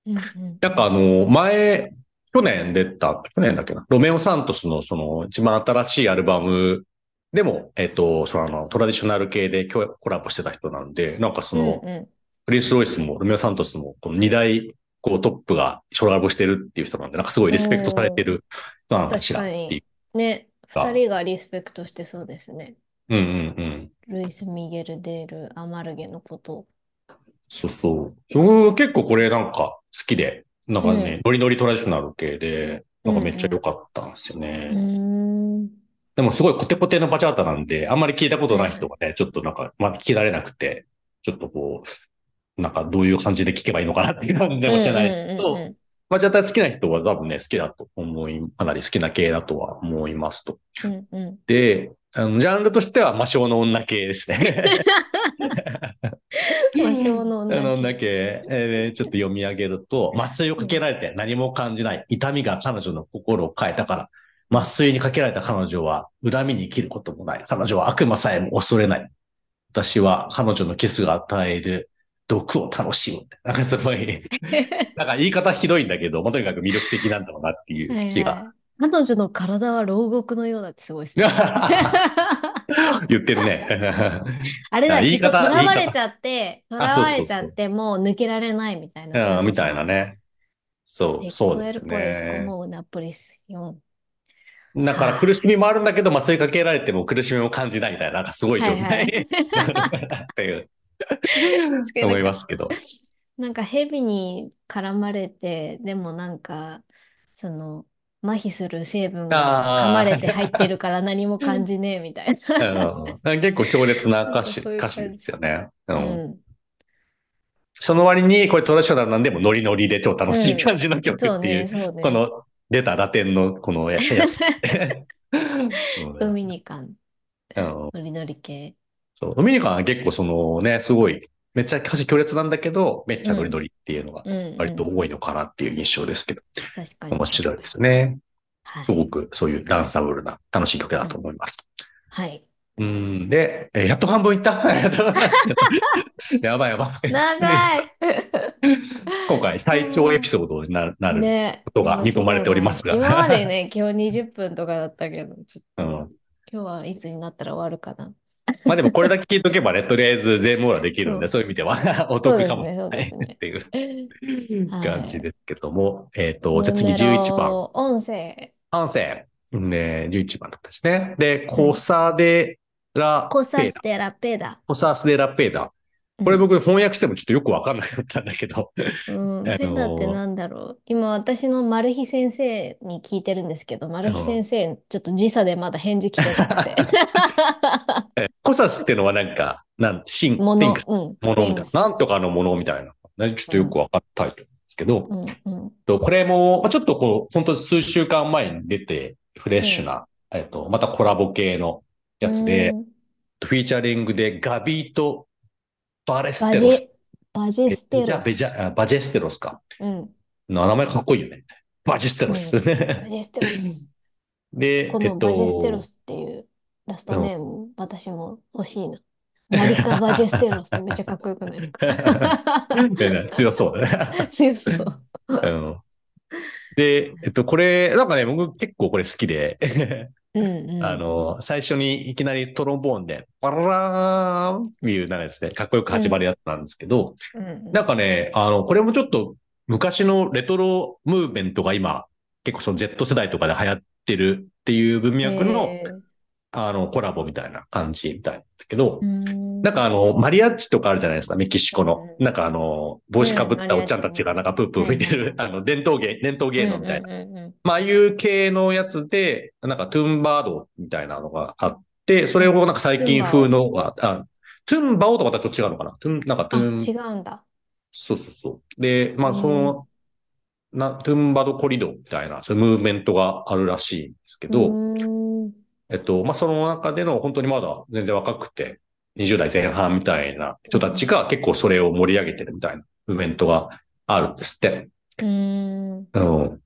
うんうん。なんかあの、前、去年出た、去年だっけな、ロメオ・サントスのその一番新しいアルバムでも、えっと、そのあの、トラディショナル系でココラボしてた人なんで、なんかその、うんうん。プリンス・ロイスもロメオ・サントスも、この二大、こうトップがコラボしてるっていう人なんで、なんかすごいリスペクトされてる人なのかしらっていう。ね、あ二人がリスペクトしてそうですね。うんうんうん。ルイス・ミゲル・デール・アマルゲのこと。そうそう。うん結構これなんか好きで、なんかね、ノリノリトラディショナル系で、なんかめっちゃ良かったんですよね。うーん。でもすごいコテコテのバチャータなんで、あんまり聞いたことない人がね、ちょっとなんか、まだ聞きられなくて、ちょっとこう、なんかどういう感じで聞けばいいのかなっていう感じでもしれないけどうんうんうんうん、バチャータ好きな人は多分ね、好きだと思い、かなり好きな系だとは思いますと。うんうんで、あのジャンルとしては魔性の女系ですね。魔性のあ女 の女系、えーちょっと読み上げると、麻酔をかけられて何も感じない。痛みが彼女の心を変えたから。麻酔にかけられた彼女は恨みに生きることもない。彼女は悪魔さえも恐れない。私は彼女のキスが与える毒を楽しむ。なんかすごい、なんか言い方ひどいんだけど、まあとにかく魅力的なんだろうなっていう気が。彼女の体は牢獄のようだってすごいですね。言ってるね。あれだ、言い方囚われちゃって、囚われちゃって、もう抜けられないみたいな。そうんみたいなね。そう、そうですね。だから苦しみもあるんだけど、麻酔かけられても苦しみも感じないみたいな、なんかすごい状態、はいっていう、思いますけど。なんか蛇に絡まれて、でもなんか、その、麻痺する成分が噛まれて入ってるから 何も感じねえみたいうん結構強烈な歌詞、歌詞ですよね。うな。んうん。その割に、これトラショナルなんでもノリノリで超楽しい感じの曲っていう。この出たラテンのこのややつ。ドミニカン、うんノリノリ系。そうドミニカンは結構そのね、すごい、めっちゃ歌詞強烈なんだけど、めっちゃノリノリっていうのがうん、うん。割と多いのかなっていう印象ですけど、確かに。面白いですね。はいすごくそういうダンサブルな楽しい曲だと思います。はい。うん、で、えーやっと半分いった やばいやばい。長い 今回最長エピソードになるなる。ねことが見込まれておりますが今までね、今日20分とかだったけど、ちょっとうん今日はいつになったら終わるかな。まあでもこれだけ聞いとけばね、とりあえず全網羅できるんで、うんそういう意味では お得かもしれないですねっていうはい感じですけども、えっと、じゃあ次11番。。音声。音声。ね、11番ですね。で、コサデラコサペーダ。ステラペダ。コサスデラペーダ。これ僕翻訳してもちょっとよくわかんなかったんだけど。うん、ペダってなんだろう。今私のマルヒ先生に聞いてるんですけど、マルヒ先生、ちょっと時差でまだ返事来てなくて。えコサスっていうのはなんか、なん、シン、もの、うん。ものみたいな。なんとかのものみたいな。ねちょっとよくわかったいと思うんですけど、うんうんとこれも、まあちょっとこう、本当数週間前に出て、フレッシュな、えっと、またコラボ系のやつで、うんフィーチャリングでガビーとバレスバテロス。ジェ、バジェステロス。ベジャあバジェステロスか。うん。名前かっこいいよね。バジェステロス。バジェステロス。で、こえっとのバジェステロスっていうラストネーム、私も欲しいな。マリカ・バジェステロスってめっちゃかっこよくないですか？で強そうだね。強そう。うんで、えっと、これ、なんかね、僕結構これ好きで、うんうん。あの、最初にいきなりトロンボーンで、パララーンっていう、なんかですね、かっこよく始まるやつなんですけど、うん、なんかね、あの、これもちょっと昔のレトロムーブメントが今、結構その Z 世代とかで流行ってるっていう文脈の、えーあの、コラボみたいな感じみたいなんだけど、うんなんかあの、マリアッチとかあるじゃないですか、メキシコの。うんなんかあの、帽子かぶったおっちゃんたちがなんかプープー吹いてうんる、あの、伝統芸、伝統芸能みたいな。まあ、ああいう系のやつで、なんかトゥンバードみたいなのがあって、それをなんか最近風のは、あ、トゥンバオとまたちょっと違うのかな？トゥン、なんかトゥン、あ、違うんだ。そうそうそう。で、まあ、その、な、トゥンバドコリドみたいな、そういうムーブメントがあるらしいんですけど、うんえっと、まあ、その中での本当にまだ全然若くて、20代前半みたいな人たちが結構それを盛り上げてるみたいなムーブメントがあるんですって。うん。うん。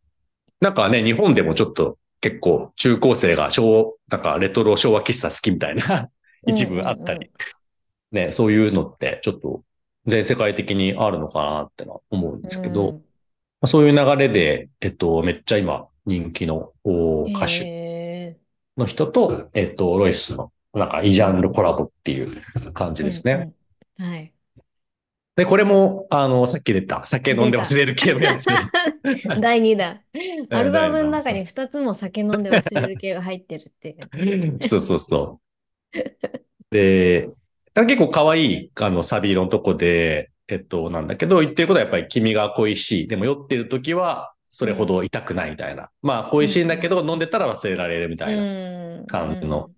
なんかね、日本でもちょっと結構中高生が昭、なんかレトロ昭和喫茶好きみたいな一部あったり、ね、そういうのってちょっと全世界的にあるのかなってのは思うんですけど、まあそういう流れで、えっと、めっちゃ今人気のお歌手。への人と、えっと、ロイスのなんかいいジャンルコラボっていう感じーですね。うんうんはい。で、これも、あの、さっき出た酒飲んで忘れる系のやつ。第2 弾。アルバムの中第に2つも酒飲んで忘れる系が入ってるっていう。そうそうそう。で、結構可愛い、あの、サビのとこで、えっと、なんだけど、言ってることはやっぱり君が恋しい。でも酔ってる時は、それほど痛くないみたいな。まあ、恋しいんだけど、飲んでたら忘れられるみたいなうん感じの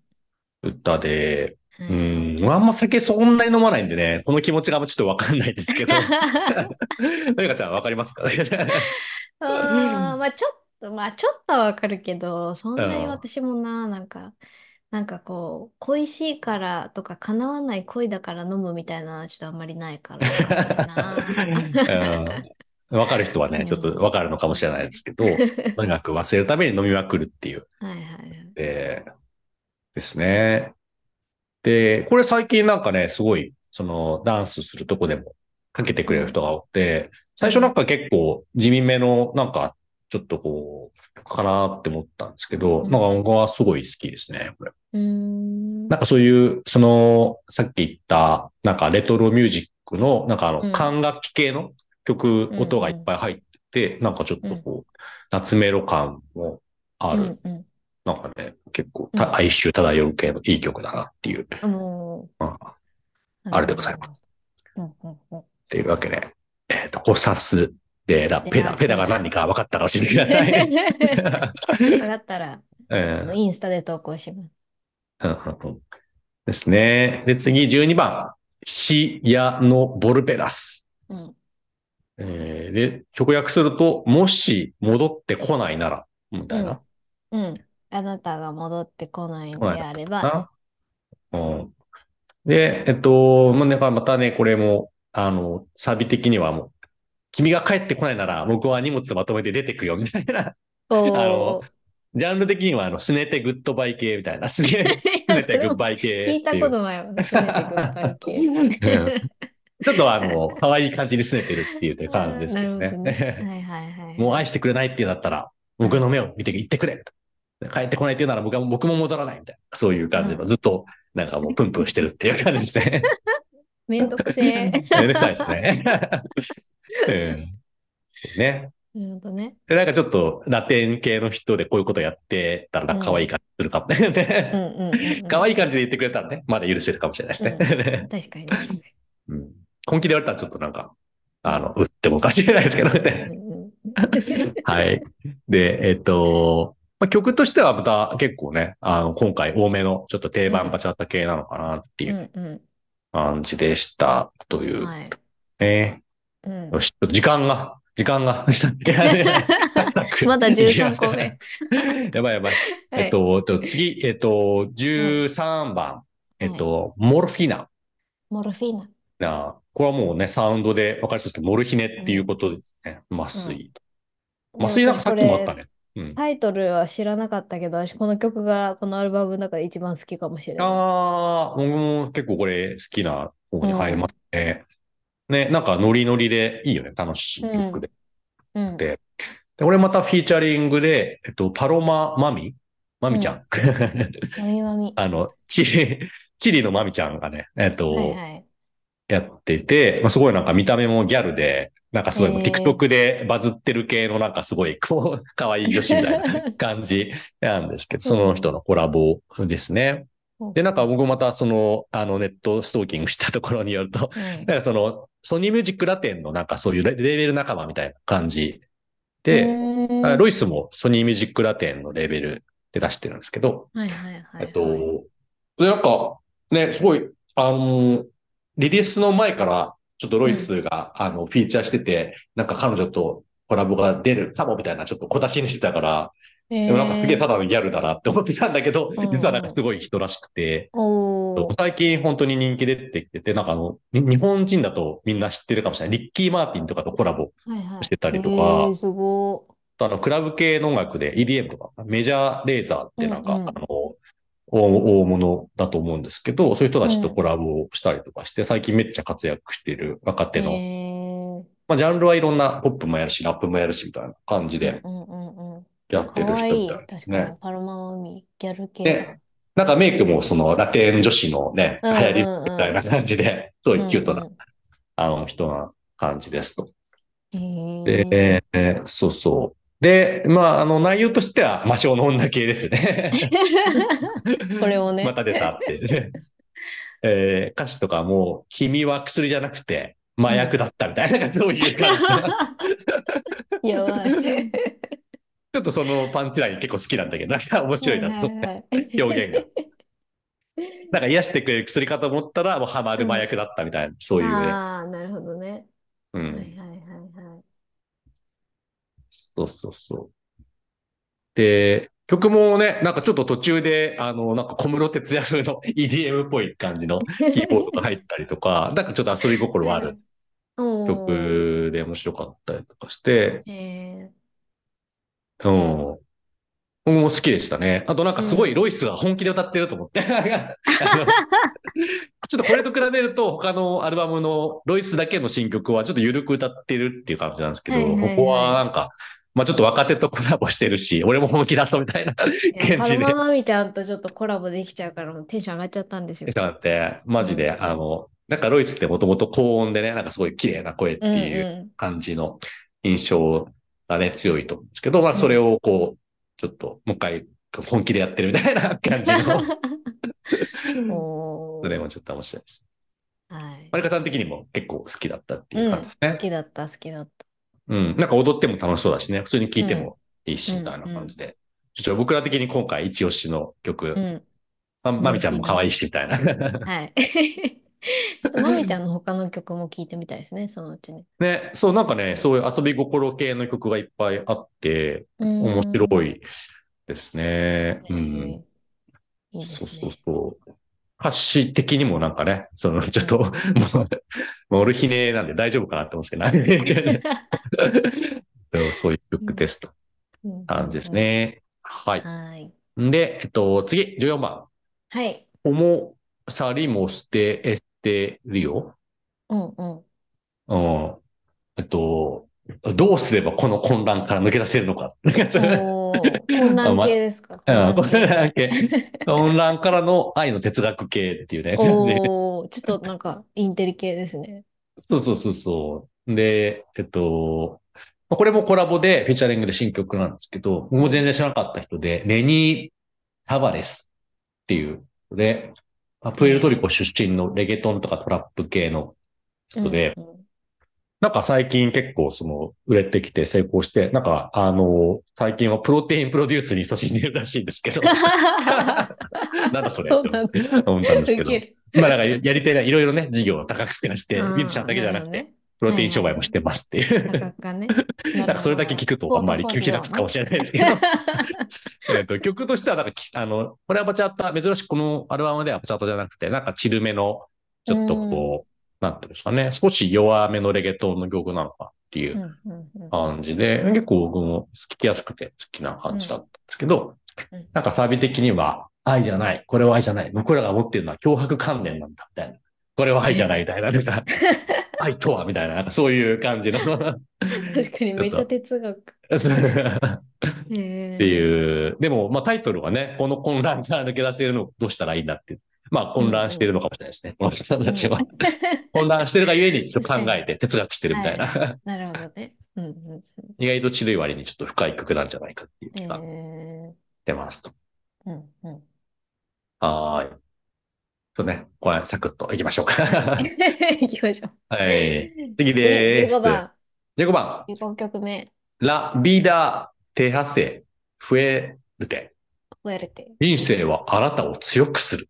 歌で、うんう。ん、あんま酒そんなに飲まないんでね、この気持ちがちょっとわかんないですけど。のりかちゃんわかりますか？ねまあちょっと、まあちょっとはわかるけど、そんなにうん私もな、なんか、なんかこう、恋しいからとか、叶わない恋だから飲むみたいなのはちょっとあんまりないからわかんないな。うんわかる人はね、ちょっとわかるのかもしれないですけど、とにかく忘れるために飲みまくるっていう。はいはいはい。でですね。で、これ最近なんかね、すごい、その、ダンスするとこでもかけてくれる人が多くて、最初なんか結構地味めの、なんか、ちょっとこう、曲かなって思ったんですけど、うんなんか僕はすごい好きですね、これ。うーん。なんかそういう、その、さっき言った、なんかレトロミュージックの、なんかあの、うん管楽器系の曲、うん音がいっぱい入ってて、なんかちょっとこう、夏メロ感もある。うんなんかね、結構哀愁漂う系のいい曲だなっていう、うん。あれでございます。うんうんうん。っていうわけで、えっ、と、コサスでラ、ペダ、ペダが何か分かったら教えてください。分かったら、うんあのインスタで投稿します。うんうんうんですね。で、次、12番。シヤノボルベラス。うん。えーで、直訳すると、もし戻ってこないなら、みたいな。うん。あなたが戻ってこないの来ないであれば、なうん。で、えっと、まあねまたね、これも、あの、サビ的にはもう、君が帰ってこないなら、僕は荷物まとめて出てくよ、みたいな。お のジャンル的には、あの、すねてグッドバイ系みたいな、すねてグッバイ系。聞いたことないわ。すねてグッバイ系。うんちょっとあの、可愛い感じにすねてるっていうね感じですけどね。ね。はいはいはい。もう愛してくれないっていうんだったら、僕の目を見て言ってくれ。帰ってこないっていうなら僕は僕も戻らないみたいな。そういう感じの、ずっとなんかもうプンプンしてるっていう感じですね。めんどくせえ。めんどくさいですね。うんね。なるほどね。でなんかちょっとラテン系の人でこういうことやってたら可愛い感じするかもうんね。うんうんうん。可愛い感じで言ってくれたらね、まだ許せるかもしれないですね。確かに確かに。うん本気で言われたらちょっとなんか、あの、打ってもおかしれないですけどうね。はい。で、えっと、まあ、曲としてはまた結構ね、あの、今回多めのちょっと定番バチャッタ系なのかなっていううん感じでした。という。ね。うんよし、ちょっと時間が、時間が、まだ13個目。やばいやばい。はいえっと、えっと次、えっと、13番、えっと、モルフィナ。モルフィーナ。なこれはもうね、サウンドで分かりそうですけど、モルヒネっていうことですね。麻酔。麻酔なんかさっきもあったね。うん。タイトルは知らなかったけど、私この曲がこのアルバムの中で一番好きかもしれない。ああ、僕も結構これ好きな方に入りますね。ね、なんかノリノリでいいよね。楽しい曲で。うん。でで、俺またフィーチャリングで、えっと、パロママミ？マミちゃん。まみまみ。あの、チリ、チリのマミちゃんがね、えっと、はいはい。やってて、まあ、すごいなんか見た目もギャルで、なんかすごい TikTok でバズってる系のなんかすごいこう、可愛い女子みたいな感じなんですけど、その人のコラボですね。で、なんか僕またその、あのネットストーキングしたところによると、うん、なんかその、ソニーミュージックラテンのなんかそういうレベル仲間みたいな感じで、ロイスもソニーミュージックラテンのレーベルで出してるんですけど、はいはいはい、はい。えっと、で、なんか、ね、すごい、あの、リリースの前から、ちょっとロイスが、あの、フィーチャーしてて、なんか彼女とコラボが出るかもみたいな、ちょっと小出しにしてたから、えー、でもなんかすげえただのギャルだなって思ってたんだけどうん、実はなんかすごい人らしくて、最近本当に人気出てきてて、なんかあの、に日本人だとみんな知ってるかもしれない。リッキー・マーティンとかとコラボはいはい、してたりとかえー、すごあの、クラブ系の音楽で EDM とか、メジャーレーザーってなんか、うんうん。あの、大大物だと思うんですけど、そういう人たちとコラボをしたりとかして、最近めっちゃ活躍してる若手い。の、えまあ、ジャンルはいろんなポップもやるし、ラップもやるし、みたいな感じー、で。やってる。人みたいですね。。パロママミ、ギャル系でなんかメイクもそのラテン女子のね、流行りみたいな感じで、すごいキュートな、うんあの人な感じですと。うん、で、そうそう。で、まあ、あの、内容としては魔性の女系ですね。ー、これをね。また出たって。えー歌詞とかも、君は薬じゃなくて麻薬だったみたいな、そういう感じ。やばい。ちょっとそのパンチライン結構好きなんだけど、なんか面白いなと思っ表現が。なんか癒してくれる薬かと思ったら、もうハマる麻薬だったみたいな、そういうね。ああ、なるほどね。うん。はいはい。そうそうそう。で、曲もね、なんかちょっと途中で、あの、なんか小室哲哉風の EDM っぽい感じの キーボードが入ったりとか、なんかちょっと遊び心ある。曲で面白かったりとかして、えうん。僕も好きでしたね。あとなんかすごいロイスが本気で歌ってると思って。ちょっとこれと比べると他のアルバムのロイスだけの新曲はちょっと緩く歌ってるっていう感じなんですけど、はいはいはいここはなんか、まあちょっと若手とコラボしてるし、俺も本気出そうみたいな感じで。パロママミちゃんとちょっとコラボできちゃうからテンション上がっちゃったんですよ。したなって、マジで、あの、なんかロイスってもともと高音でね、なんかすごい綺麗な声っていううん感じの印象がね、強いと思うんですけど、まあそれをこう、ちょっともう一回本気でやってるみたいな感じの、それもちょっと面白いです。はい。マリカさん的にも結構好きだったっていううん、感じですね好。きだった、好きだった。うん。なんか踊っても楽しそうだしね、普通に聴いてもいいし、うんみたいな感じで。ちょっと僕ら的に今回一押しの曲、うん。ままみちゃんも可愛いし、みたいな。はい。ちょっとまみちゃんの他の曲も聴いてみたいですね、そのうちに。ね、そう、なんかね、そういう遊び心系の曲がいっぱいあって、面面白いですね。ううんん。いいですそうそうね。そう。歌詞的にもなんかね、その、ちょっと、もう、オルヒネなんで大丈夫かなって思うんですけど、そういう曲ですと。感じですね。はうん。い。はい。で、えっと、次、14番。はい。ホモサリモステエステリオ。うんうん。うん。えっと、どうすればこの混乱から抜け出せるのか。混乱系ですか うん、混混乱乱系。混乱からの愛の哲学系っていうね。ちょっとなんかインテリ系ですね。そうそうそうそう。で、えっと、まあこれもコラボでフィーチャリングで新曲なんですけど、僕も全然知らなかった人で、レニー・タバレスっていうので、まあプエルトリコ出身のレゲトンとかトラップ系の人で、うんうんなんか最近結構その売れてきて成功して、なんかあの、最近はプロテインプロデュースに勤しんでるらしいんですけど、なんだそれそうなんだ。思ったんですけどまあだからやり手な、いろいろね、事業を高くしてして、ミンツちゃんだけじゃなくて、プロテイン商売もしてますっていう。なかなかね。なんかそれだけ聞くとあんまり聞きなくすかもしれないですけど。えっと、曲としてはなんかき、あの、これはバチャッタ、珍しくこのアルバムではバチャッタじゃなくて、なんかチルめの、ちょっとこう、なんていうんですかね、少し弱めのレゲトンの曲なのかっていう感じで、結構僕も聞きやすくて好きな感じだったんですけど、うんなんかサビ的には、愛じゃない、これは愛じゃない、僕らが持ってるのは脅迫観念なんだ、みたいな。これは愛じゃない、みたいな。なんか愛とは、みたいな、そういう感じの。確かにめっちゃ哲学。っていう。でも、まあタイトルはね、この混乱から抜け出せるのをどうしたらいいんだって。まあ混乱してるのかもしれないですね。この人たちは。混乱してるがゆえに ちょっと考えて哲学してるみたいな。なるほどね。うんうんうん意外とちどい割にちょっと深い曲なんじゃないかっていう気がえ出ますと。ーうんうんはーい。そうね。これサクッといきましょうか。は 行きましょう。い。次でーす。15番、15番。15曲目、ラ・ビダ・テハセ・フエルテ。フエルテ。人生はあなたを強くする。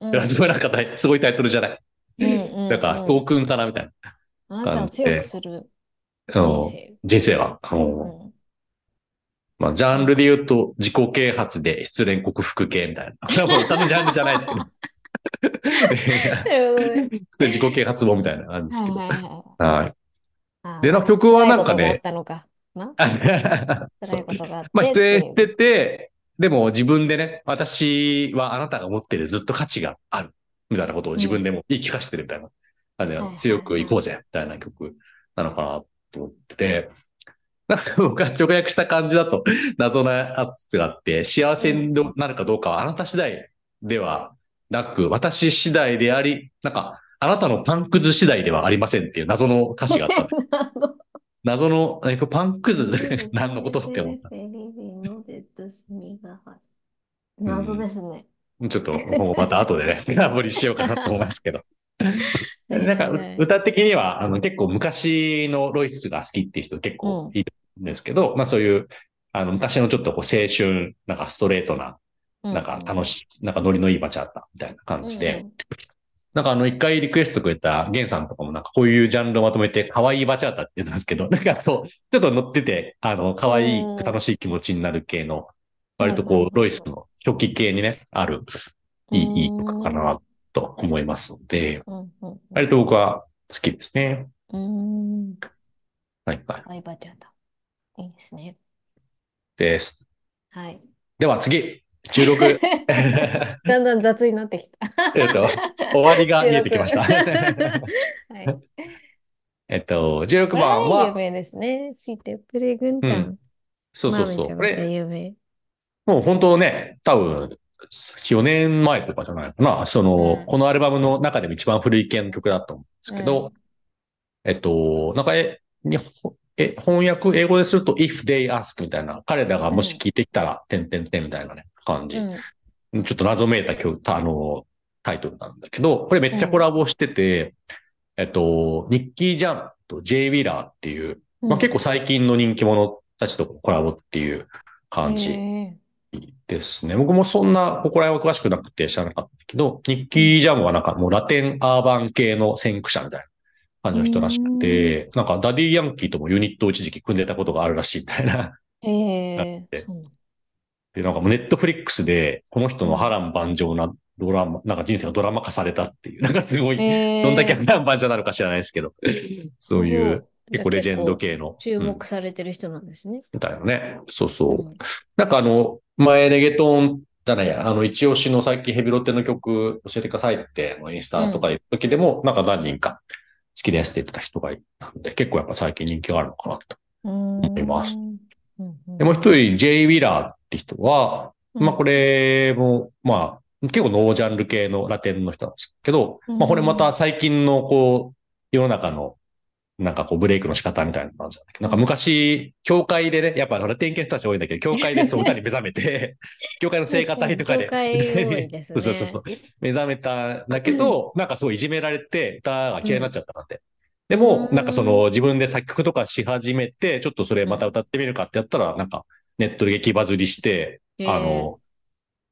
うんいやすごいなんか大すごいタイトルじゃない。うんうんうんなんか、教訓かなみたいあなたを強くする？な。人うん生。人生は。ううんんまあ、ジャンルで言うと、自己啓発で失恋克服系みたいな。これはもう歌のジャンルじゃないですけど。自己啓発本みたいな感じですけど。はいはいはいはい。あーでな曲はなんかねあったのか。まあ、出演してて、でも自分でね、私はあなたが持ってるずっと価値がある。みたいなことを自分でも言い聞かせてるみたいな。あの強くいこうぜ、みたいな曲なのかなと思ってて、なんか僕が直訳した感じだと謎なやつがあって、幸せになるかどうかはあなた次第ではなく、私次第であり、なんか、あなたのパンくず次第ではありませんっていう謎の歌詞があったの。謎の、パンくず何のことって思った。謎ですね。ちょっと、もうまた後でね、深掘りしようかなと思いますけど。なんか、う歌的には、あの、結構昔のロイスが好きっていう人結構いるんですけど、まあそういう、あの、昔のちょっとこう青春、なんかストレートな、なんか楽しい、なんかノリのいいバチャータみたいな感じで、なんかあの、一回リクエストくれたゲンさんとかもなんかこういうジャンルをまとめて可愛いバチャータって言ったんですけど、なんかそう、ちょっと乗ってて、あの、可愛く楽しい気持ちになる系の、割とこう、ロイスの初期系にね、ある、いい、いい曲かなと思いますので、割と僕は好きですね。うん。うん。はい、はい。アイバチャだ。いいですね。です。はい。では次、16。だんだん雑になってきた。えっと、終わりが見えてきました。はい。えっと、16これ番は有は、名ですね。シテプレグンタン。そうそうそう。これ、有名。もう本当ね、多分、4年前とかじゃないかな。その、うんこのアルバムの中でも一番古い系の曲だと思うんですけど、えっと、なんかえ、にほえ、翻訳英語ですると if they ask みたいな、彼らがもし聞いてきたら、てんてんてんみたいなね、感じ。うん。ちょっと謎めいた曲、あの、タイトルなんだけど、これめっちゃコラボしてて、えっと、ニッキー・ジャンと J・ ウィラーっていう、まあ、結構最近の人気者たちとコラボっていう感じへですね。僕もそんな、ここら辺は詳しくなくて知らなかったけど、ニッキー・ジャンはなんかもうラテンアーバン系の先駆者みたいな感じの人らしくて、なんかダディ・ヤンキーともユニットを一時期組んでたことがあるらしいみたいな。え。へえだってそうなんだで、なんかもうネットフリックスで、この人の波乱万丈なドラマ、なんか人生がドラマ化されたっていう、なんかすごい、へーどんだけ波乱万丈なのか知らないですけど、そういう、結構レジェンド系の。注うん目されてる人なんですね。みたいなね。そうそう。うんなんかあの、前レゲトンじゃないや、あの、一押しの最近ヘビロテの曲教えてくださいって、インスタとかで言った時でも、なんか何人か好きですって言ってた人がいたんで、結構やっぱ最近人気があるのかなと。思いますうんうんで、もう一人、J. ウィラーって人は、まあこれも、まあ、結構ノージャンル系のラテンの人なんですけど、うんまあこれまた最近のこう、世の中の、なんかこうブレイクの仕方みたいな感じなんだけど、なんか昔、教会でね、やっぱラテン系の人たち多いんだけど、教会でそう 歌に目覚めて、教会の聖歌隊とかで、そうそうそう、目覚めたんだけど、なんかすごいいじめられて、歌が嫌いになっちゃったなって。でも、うんなんかその自分で作曲とかし始めて、ちょっとそれまた歌ってみるかってやったら、なんかネットで激バズりして、あの、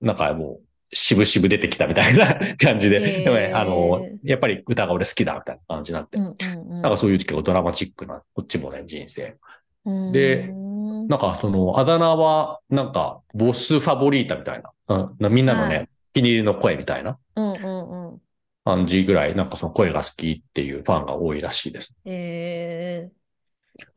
なんかもう、渋々出てきたみたいな 感じで、へー。でもね、あの、やっぱり歌が俺好きだみたいな感じになって、なんかそういう結構ドラマチックな、こっちもね、人生。うんでうん。なんかその、あだ名は、なんか、ボスファボリータみたいな、うんなみんなのね、はい。気に入りの声みたいな。感じぐらい、なんかその声が好きっていうファンが多いらしいです。え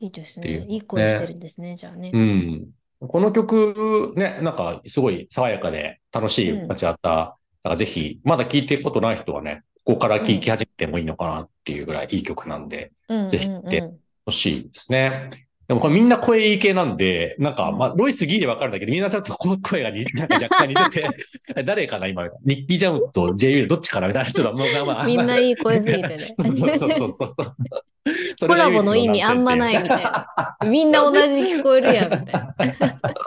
いいですね。いい声してるんですね、じゃあね。う。ん。この曲ね、なんかすごい爽やかで楽しい街あった。だからぜひ、まだ聴いてることない人はね、ここから聴き始めてもいいのかなっていうぐらいいい曲なんで、うんぜひうんうんって欲しいですね。でもこれみんな声いい系なんで、なんか、うんまあ、ロイス・ギーでわかるんだけど、みんなちょっとこの声が似なんか若干似てて、誰かな今、ニッキー・ジャムと J. ウィルどっちかなみたいな、ちょっともう、まあまあ、みんないい声すぎてね。そうそうそうそう。そコラボの意味あんまないみたいな。みんな同じ聞こえるやんみたいな。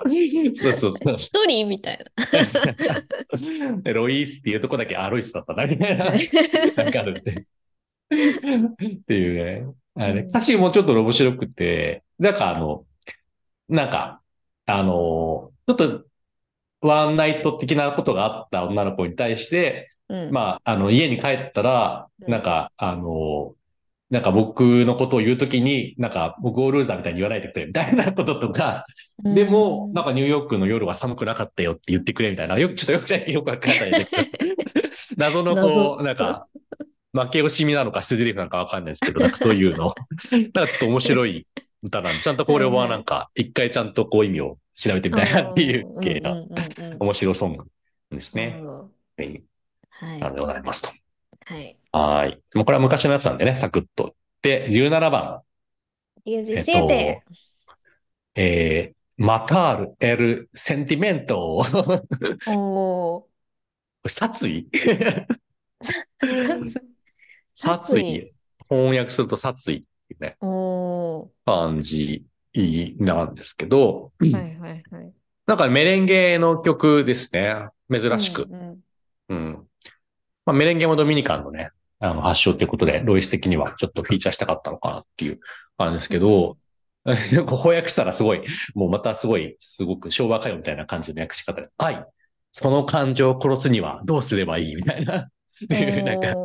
そうそうそう。一人みたいで ロイスっていうとこだけ、あ、ロイスだったな、みたいな。なんかあるんで。っていうね。あれ歌詞もちょっと面白くて、なんかあの、なんか、あの、ちょっと、ワンナイト的なことがあった女の子に対して、な。うん。まあ、あの、家に帰ったら、うん。なんか、あの、なんか僕のことを言うときに、なんか、僕をルーザーみたいに言わないでくれみたいなこととか、でも、なんかニューヨークの夜は寒くなかったよって言ってくれみたいな、よく、ちょっとよくない、よくわかんない 謎のこ謎。う、なんか、負け惜しみなのか、捨て台詞なのかわかんないですけど、なんかそういうの。なんかちょっと面白い歌なんで、ちゃんとこれはなんか、一回ちゃんとこう意味を調べてみたいなっていう系なうんうんうんうん面白ソングですね。はい。はい。なのでございますと。はい。はい。もうこれは昔のやつなんでね、サクッと。で、17番。17. えー、マタール・エル・センティメント。お 殺意？ー。殺意。翻訳すると殺意っていうね、お感じなんですけど、ー。はいはいはい。なんかメレンゲの曲ですね。珍しく。うんうんうん。まあ、メレンゲもドミニカンのね、あの発祥っていうことで、ロイス的にはちょっとフィーチャーしたかったのかなっていう感じですけど、翻訳したらすごい、もうまたすごい、すごく昭和歌謡みたいな感じの訳し方で、愛、その感情を殺すにはどうすればいい？みたいな。いうなんか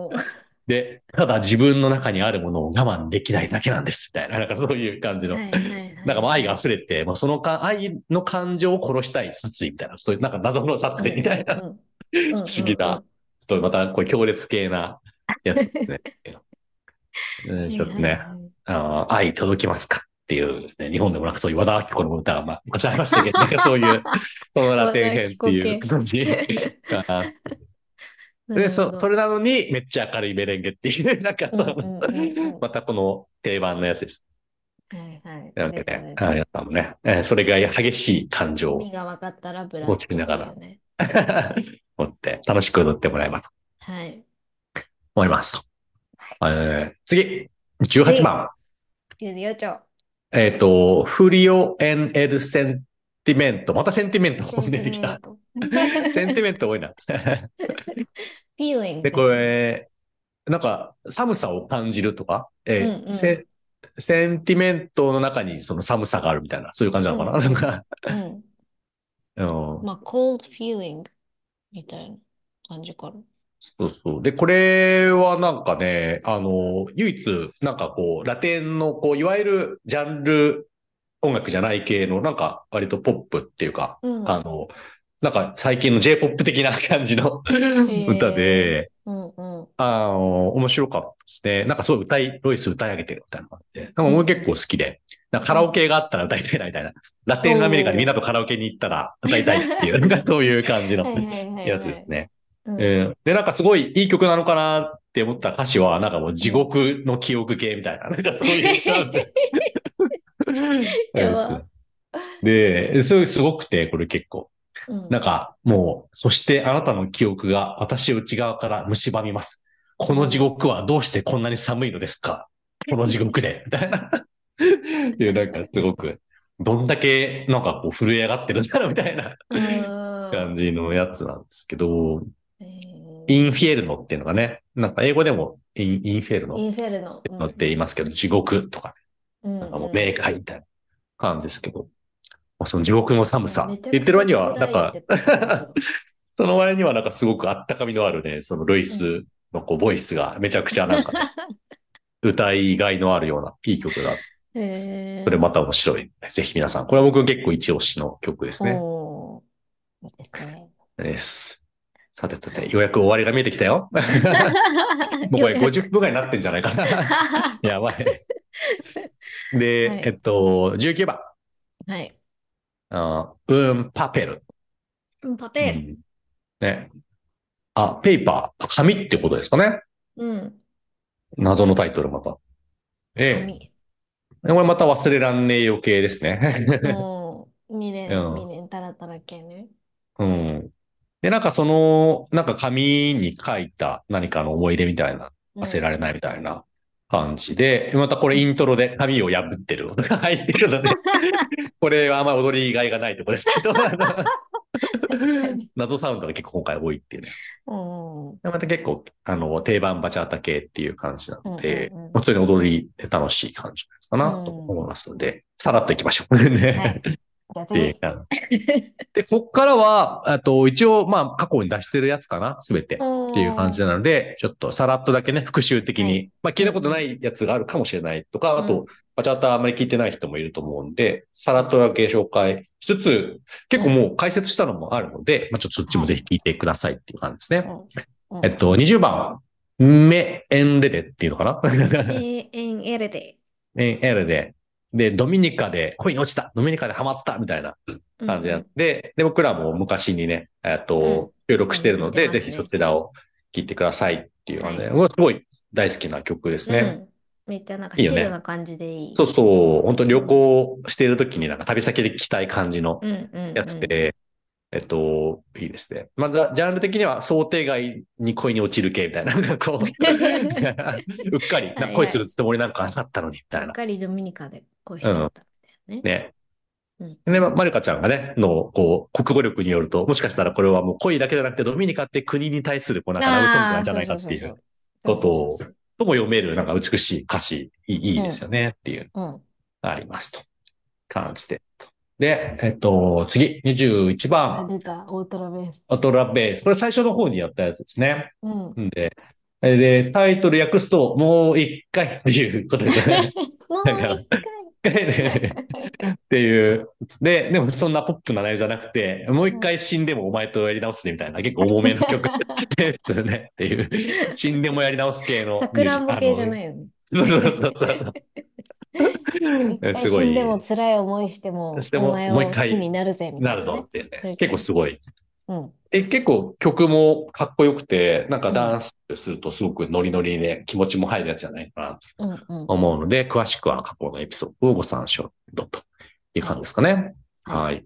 で、ただ自分の中にあるものを我慢できないだけなんです、みたいな、なんかそういう感じの。はいはいはいなんかもう愛が溢れて、もうそのか愛の感情を殺したい殺意みたいな、そういうなんか謎の殺意みたいな、不思議な、ちょっとまたこう強烈系なやつですね。うんちょっとね、はいはいはいあの愛届きますかっていう、ね、日本でもなんかそういう和田アキ子の歌が、まあ、昔ありましたけど、なんかそういう、そのラテン編っていう感じかな。で、そ、それなのに、めっちゃ明るいメレンゲっていう、なんかその、うまたこの定番のやつです。はいはい。なのでね、ああ皆さんもね、えーそれが激しい感情を意味が分かったらブラ持ちながら。持って楽しく踊ってもらえばとはい。思いますと。えー次、18番。14丁。えっ、と、 Frío en el sentimiento。また sentimiento 出てきた。sentimiento 多いな。feeling で、これ、なんか、寒さを感じるとか、えーうんうんセ sentimiento の中にその寒さがあるみたいな、そういう感じなのかな、うんなんか、うん。うん、まあ、cold feeling みたいな感じかな。そうそう。で、これはなんかね、あの、唯一、なんかこう、ラテンの、こう、いわゆるジャンル音楽じゃない系の、なんか割とポップっていうか、うん。あの、なんか最近の J-POP 的な感じの歌で、うんうん。あの、面白かったですね。なんかすごい歌い、ロイス歌い上げてるみたいなのがあって、なんか俺結構好きで、なんかカラオケがあったら歌いたいなみたいな。ラテンアメリカでみんなとカラオケに行ったら歌いたいっていう、なんかそういう感じのやつですね。で、なんかすごいいい曲なのかなって思った歌詞は、なんかもう地獄の記憶系みたいな、なんかそういう。やば。で、それすごくて、これ結構。うん。なんか、もう、そしてあなたの記憶が私を内側から蝕みます。この地獄はどうしてこんなに寒いのですか？この地獄で。みたいな。っていう、なんかすごく、どんだけ、なんかこう震え上がってるんだろうみたいな。うん。感じのやつなんですけど、えー。インフィエルノっていうのがね、なんか英語でもインインフィエルノ。インフェルノ。のって言いますけど、地獄とか、うんなんかもう明快みたいな感じですけど、まあその地獄の寒さ言ってる割には、なんか その割にはなんかすごくあったかみのあるね、そのロイスのこうボイスがめちゃくちゃなんか、歌いがいのあるようないい曲だ。それまた面白い。ぜひ皆さん、これは僕結構一押しの曲ですね。いいですね。です。さてさて、ようやく終わりが見えてきたよ。もうこれ50分ぐらいになってんじゃないかな。やばい。で、はいえっと、19番。はい。あうん、パペル。うんパペル。うんね。あ、ペーパー。紙ってことですかね。うん。謎のタイトルまた。ええ。紙。これまた忘れらんねえ余計ですね。もう、未練、うん未練たらたら系ね。うん。で、なんかその、なんか紙に書いた何かの思い出みたいな、忘れられないみたいな感じで、またこれイントロで紙を破ってる音が入ってるので、これはあんま踊りがいがないところですけど。謎サウンドが結構今回多いっていうね。うん。でまた結構、あの、定番バチャータ系っていう感じなので、うんうんうん普通に踊りで楽しい感じかなと思いますので、さらっといきましょう。ねはい。で、こっからは、あと、一応、まあ、過去に出してるやつかなすべて。っていう感じなので、ちょっとさらっとだけね、復習的に、はい。まあ聞いたことないやつがあるかもしれないとか、あうと、バチャータあんまり聞いてない人もいると思うんで、さらっとだけ紹介しつつ、結構もう解説したのもあるので、まあちょっとそっちもぜひ聞いてくださいっていう感じですね。うんえっと、20番、メエンレデっていうのかな？ANL で。メエンレデ。で、ドミニカで恋に落ちた、ドミニカでハマった。みたいな感じで、で、僕らも昔にね、えっと、収録してるので、ぜひそちらを聞いてくださいっていう感じで、すごい大好きな曲ですね。うん。めっちゃなんかチルな感じでいい。そうそう、本当に旅行している時になんか旅先で聴きたい感じの。やつで、えっと、いいですね。まあ、ジャンル的には想定外に恋に落ちる系みたいな、なんかこう、うっかり、恋するつもりなんかなったのに、みたいうな。っかりドミニカで恋しちゃったみたいなね。ね。うんで、ままるかちゃんがね、の、こう、国語力によると、もしかしたらこれはもう恋だけじゃなくて、ドミニカって国に対する、こう、なんかラブソングなんじゃないかっていうことを、とも読める、なんか美しい歌詞、いいですよね、っていう。うん。ありますと。感じで。で、えっと、次、21あ、番、出た、オートラベース。オトラベース。これ最初の方にやったやつですね。うん。んで、えで、タイトル訳すと、もう一回っていうことで、ね、もう一回。っていう。で、でもそんなポップな内容じゃなくて、もう一回死んでもお前とやり直すねみたいな、結構重めの曲 ですね。っていう、死んでもやり直す系のさくらんぼ系じゃい。ないよね。そうそうそうそう。すごい。死んでも辛い思いしても、してもお前を好きになるぜみたないるぞなね。ってね。結構すごい。うん。え、結構曲もかっこよくて、なんかダンスするとすごくノリノリで気持ちも入るやつじゃないかなとうんうん。思うので、詳しくは過去のエピソードをご参照という感じですかね。はいはい。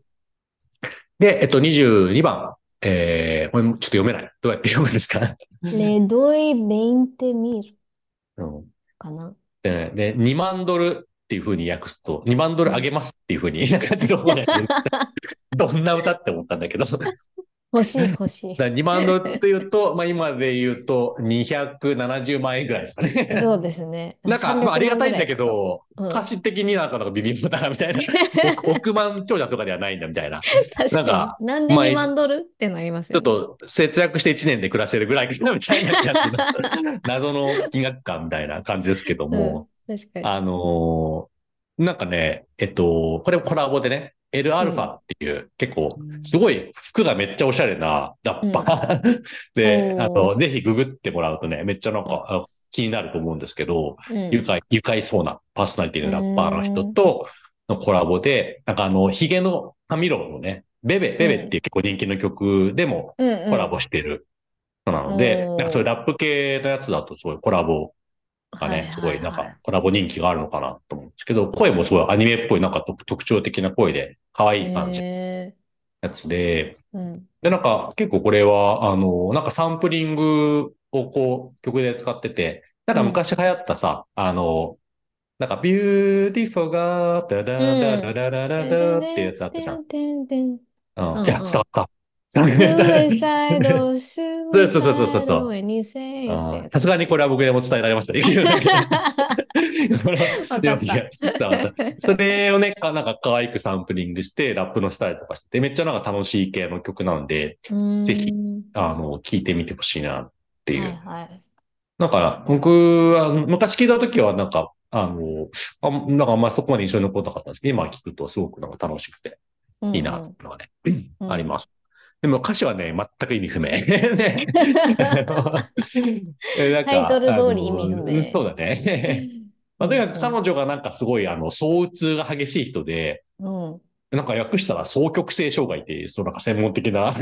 で、えっと、22番。えー、これちょっと読めない。どうやって読むんですか、レドイ・ベインテミールうんかな。でで、2万ドルっていう風に訳すと、2万ドルあげますっていう風に、なんか どんな歌って思ったんだけど、欲しい欲しい。だ2万ドルっていうと、まあ今で言うと270万円ぐらいですかね。そうですね。なんか、まあ、ありがたいんだけど、うん歌詞的になんかなんか微妙だな、みたいな。億億万長者とかではないんだ、みたいな。確かかに。なんでまあ2万ドルってなりますちょよね。っと節約して1年で暮らせるぐらいみたいな感じの謎の金額感みたいな感じですけども、うん、確かに。あのーなんかね、えっと、これもコラボでね、エルアルファっていう、結構、すごい服がめっちゃおしゃれなラッパ。ー、で、あの、ぜひググってもらうとね、めっちゃなんかあ気になると思うんですけど、うん。愉快、愉快そうなパーソナリティのラッパーの人とのコラボで、なんかあの、ヒゲのロのね、ベベ、ベベっていう結構人気の曲でもうんうん。コラボしてる人なので、おーなんかそういうラップ系のやつだとすごいコラボがね、すごいなんはいかコラボ人気があるのかなと思うんですけど、声もすごいアニメっぽいなんか特特徴的な声で可愛い感じのやつで、うん。で、なんか結構これは、あの、なんかサンプリングをこう曲で使ってて、なんか。昔流行ったさ、あの、なんか beautiful が、ダダダダ。ダダダダってやつあったじゃん。うん、いや、伝わっ。た。 suicidal、スーそうそうそうそうそうさすがにこれは僕でも伝えられましたそれをね、かなんか可愛くサンプリングして、ラップのしたりとかして、めっちゃなんか楽しい系の曲なんで、ぜひうんあの、聴いてみてほしいなっていう。はいはい。なんか、僕は、昔聞いた時はなんか、あの、あなんかあんまりそこまで印象に残らなかったんですけど、今聞くとすごくなんか楽しくていいなっていうのがね、うんあります。でも歌詞はね、全く意味不明。ね なんかタイトル通り意味不明そうだね。まあ、とにかく彼女がなんかすごい、あの、躁うつが激しい人で、うん。なんか訳したら双極性障害っていう、そのなんか専門的な。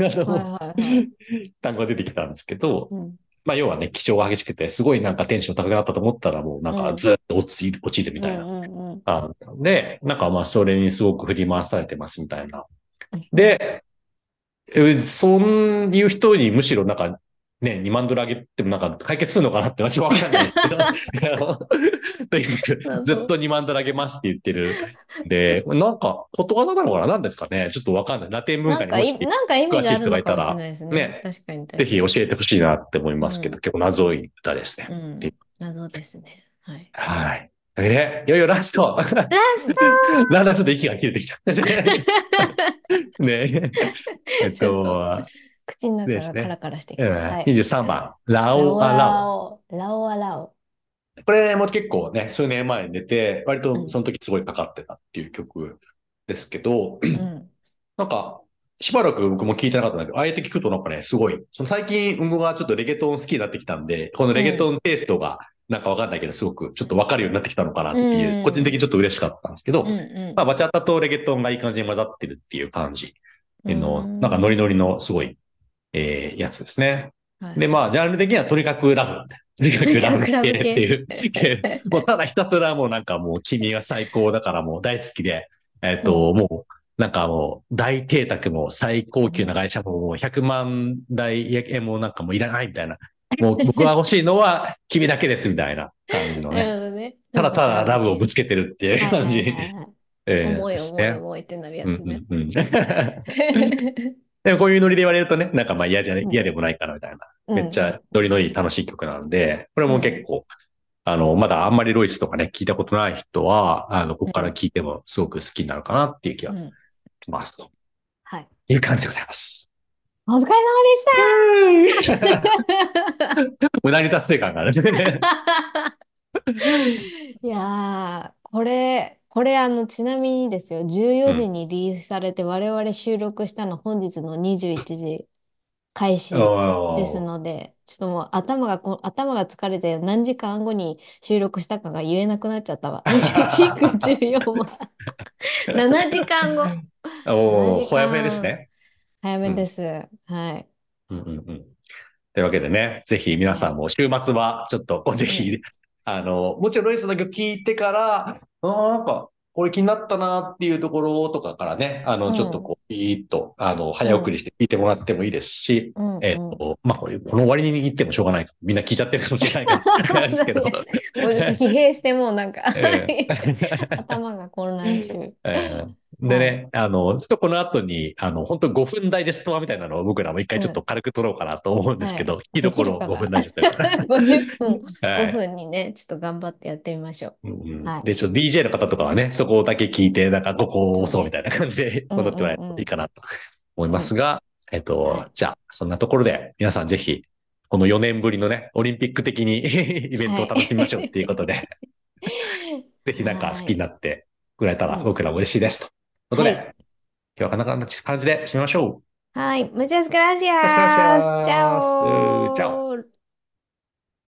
単語が出てきたんですけど、うん。まあ要はね、気象が激しくて、すごいなんかテンション高くなったと思ったらもうなんかずっと落ちる、落ちるみたいな。うんうんうん。あで、なんかまあそれにすごく振り回されてますみたいな。で、えそういう人にむしろなんかね、2万ドル上げてもなんか解決するのかなってわけわかんないですけど、とにかくずっと2万ドル上げますって言ってる。で、なんかことわざなのかな？なんですかね？ちょっとわかんない。ラテン文化にもしなんか意人がいたらね。ね確かにぜに。ひ教えてほしいなって思いますけど、うん結構謎い歌ですね。うん。謎ですね。はい。はい。というわけで、いよいよラスト。ラストだんだんちょっと息が切れてきた。ねえっと、口の中がカラカラしてきうんた。はい。23番、ララオアララオ。ラオアラオ。オ。これも結構ね、数年前に出て、割うんとその時すごいかかってたっていう曲ですけど、うん。なんか、しばらく僕も聞いてなかったんだけど、あえて聞くとなんかね、すごい、その最近僕がちょっとレゲトン好きになってきたんで、このレゲトンテイストがなんかわかんないけど、すごくちょっとわかるようになってきたのかなっていう、うん個人的にちょっと嬉しかったんですけど、うんうん。まあ、バチャタとレゲトンがいい感じに混ざってるっていう感じの、うんなんかノリノリのすごい、えー、やつですね。はいで、まあ、ジャンル的にはとにかくラブ。とにかくラブ系っていう 系。もうただひたすらもうなんかもう君は最高だからもう大好きで、えっ、と、もう、なんかもう大邸宅も最高級な会社ももう100万台円もなんかもういらないみたいな。もう僕が欲しいのは君だけですみたいな感じのね。ね。ただただラブをぶつけてるっていう感じ。はいはいはいってなるやつうんね。うんうん。でもこういうノリで言われるとね、なんかまあ嫌じゃ嫌でもないかなみたいな。うんめっちゃノリのいい楽しい曲なので、これも結構、あの、まだあんまりロイスとかね、聞いたことない人は、あの、ここから聞いてもすごく好きになるかなっていう気がうんしますとはい。いう感じでございます。お疲れ様でした。無駄に達成感があるね。いやー、これ、これあの、ちなみにですよ、14時にリリースされて、我々収録したの本日の21時開始ですので、ちょっともう頭がこ、頭が疲れて何時間後に収録したかが言えなくなっちゃったわ。21区14は。7時間後。おー、同じかほやほやですね。早めです。はい。うんうんうん。というわけでね、ぜひ皆さんも週末はちょっとぜひ、あの、もちろんロイスの曲聞いてから、あーなんか、これ気になったなっていうところとかからね、あの、うんちょっとこう、ピーッと、あの、早送りして聞いてもらってもいいですし、うんえっと、まあ、これ、この終わりに言ってもしょうがない。みんな聞いちゃってるかもしれないかですけど。疲弊してもうなんかえ 頭が混乱中。えーでね、あの、ちょっとこの後に、あの、本当5分台でストアみたいなのを僕らも一回ちょっと軽く撮ろうかなと思うんですけど、聞いどころ5分台でストア。50分、はい。5分にね、ちょっと頑張ってやってみましょう。で、ちょっと DJ の方とかはね、そこだけ聞いて、なんかここを押そうみたいな感じで戻ってもらえるといいかなと思いますが、えっと、はい。じゃあ、そんなところで皆さんぜひ、この4年ぶりのね、オリンピック的に イベントを楽しみましょうっていうことで、ぜひなんか好きになってくれたらはい。僕らも嬉しいです。とということで、い、今日はこんな感じで締めましょう。はい。Muchas gracias! チャオ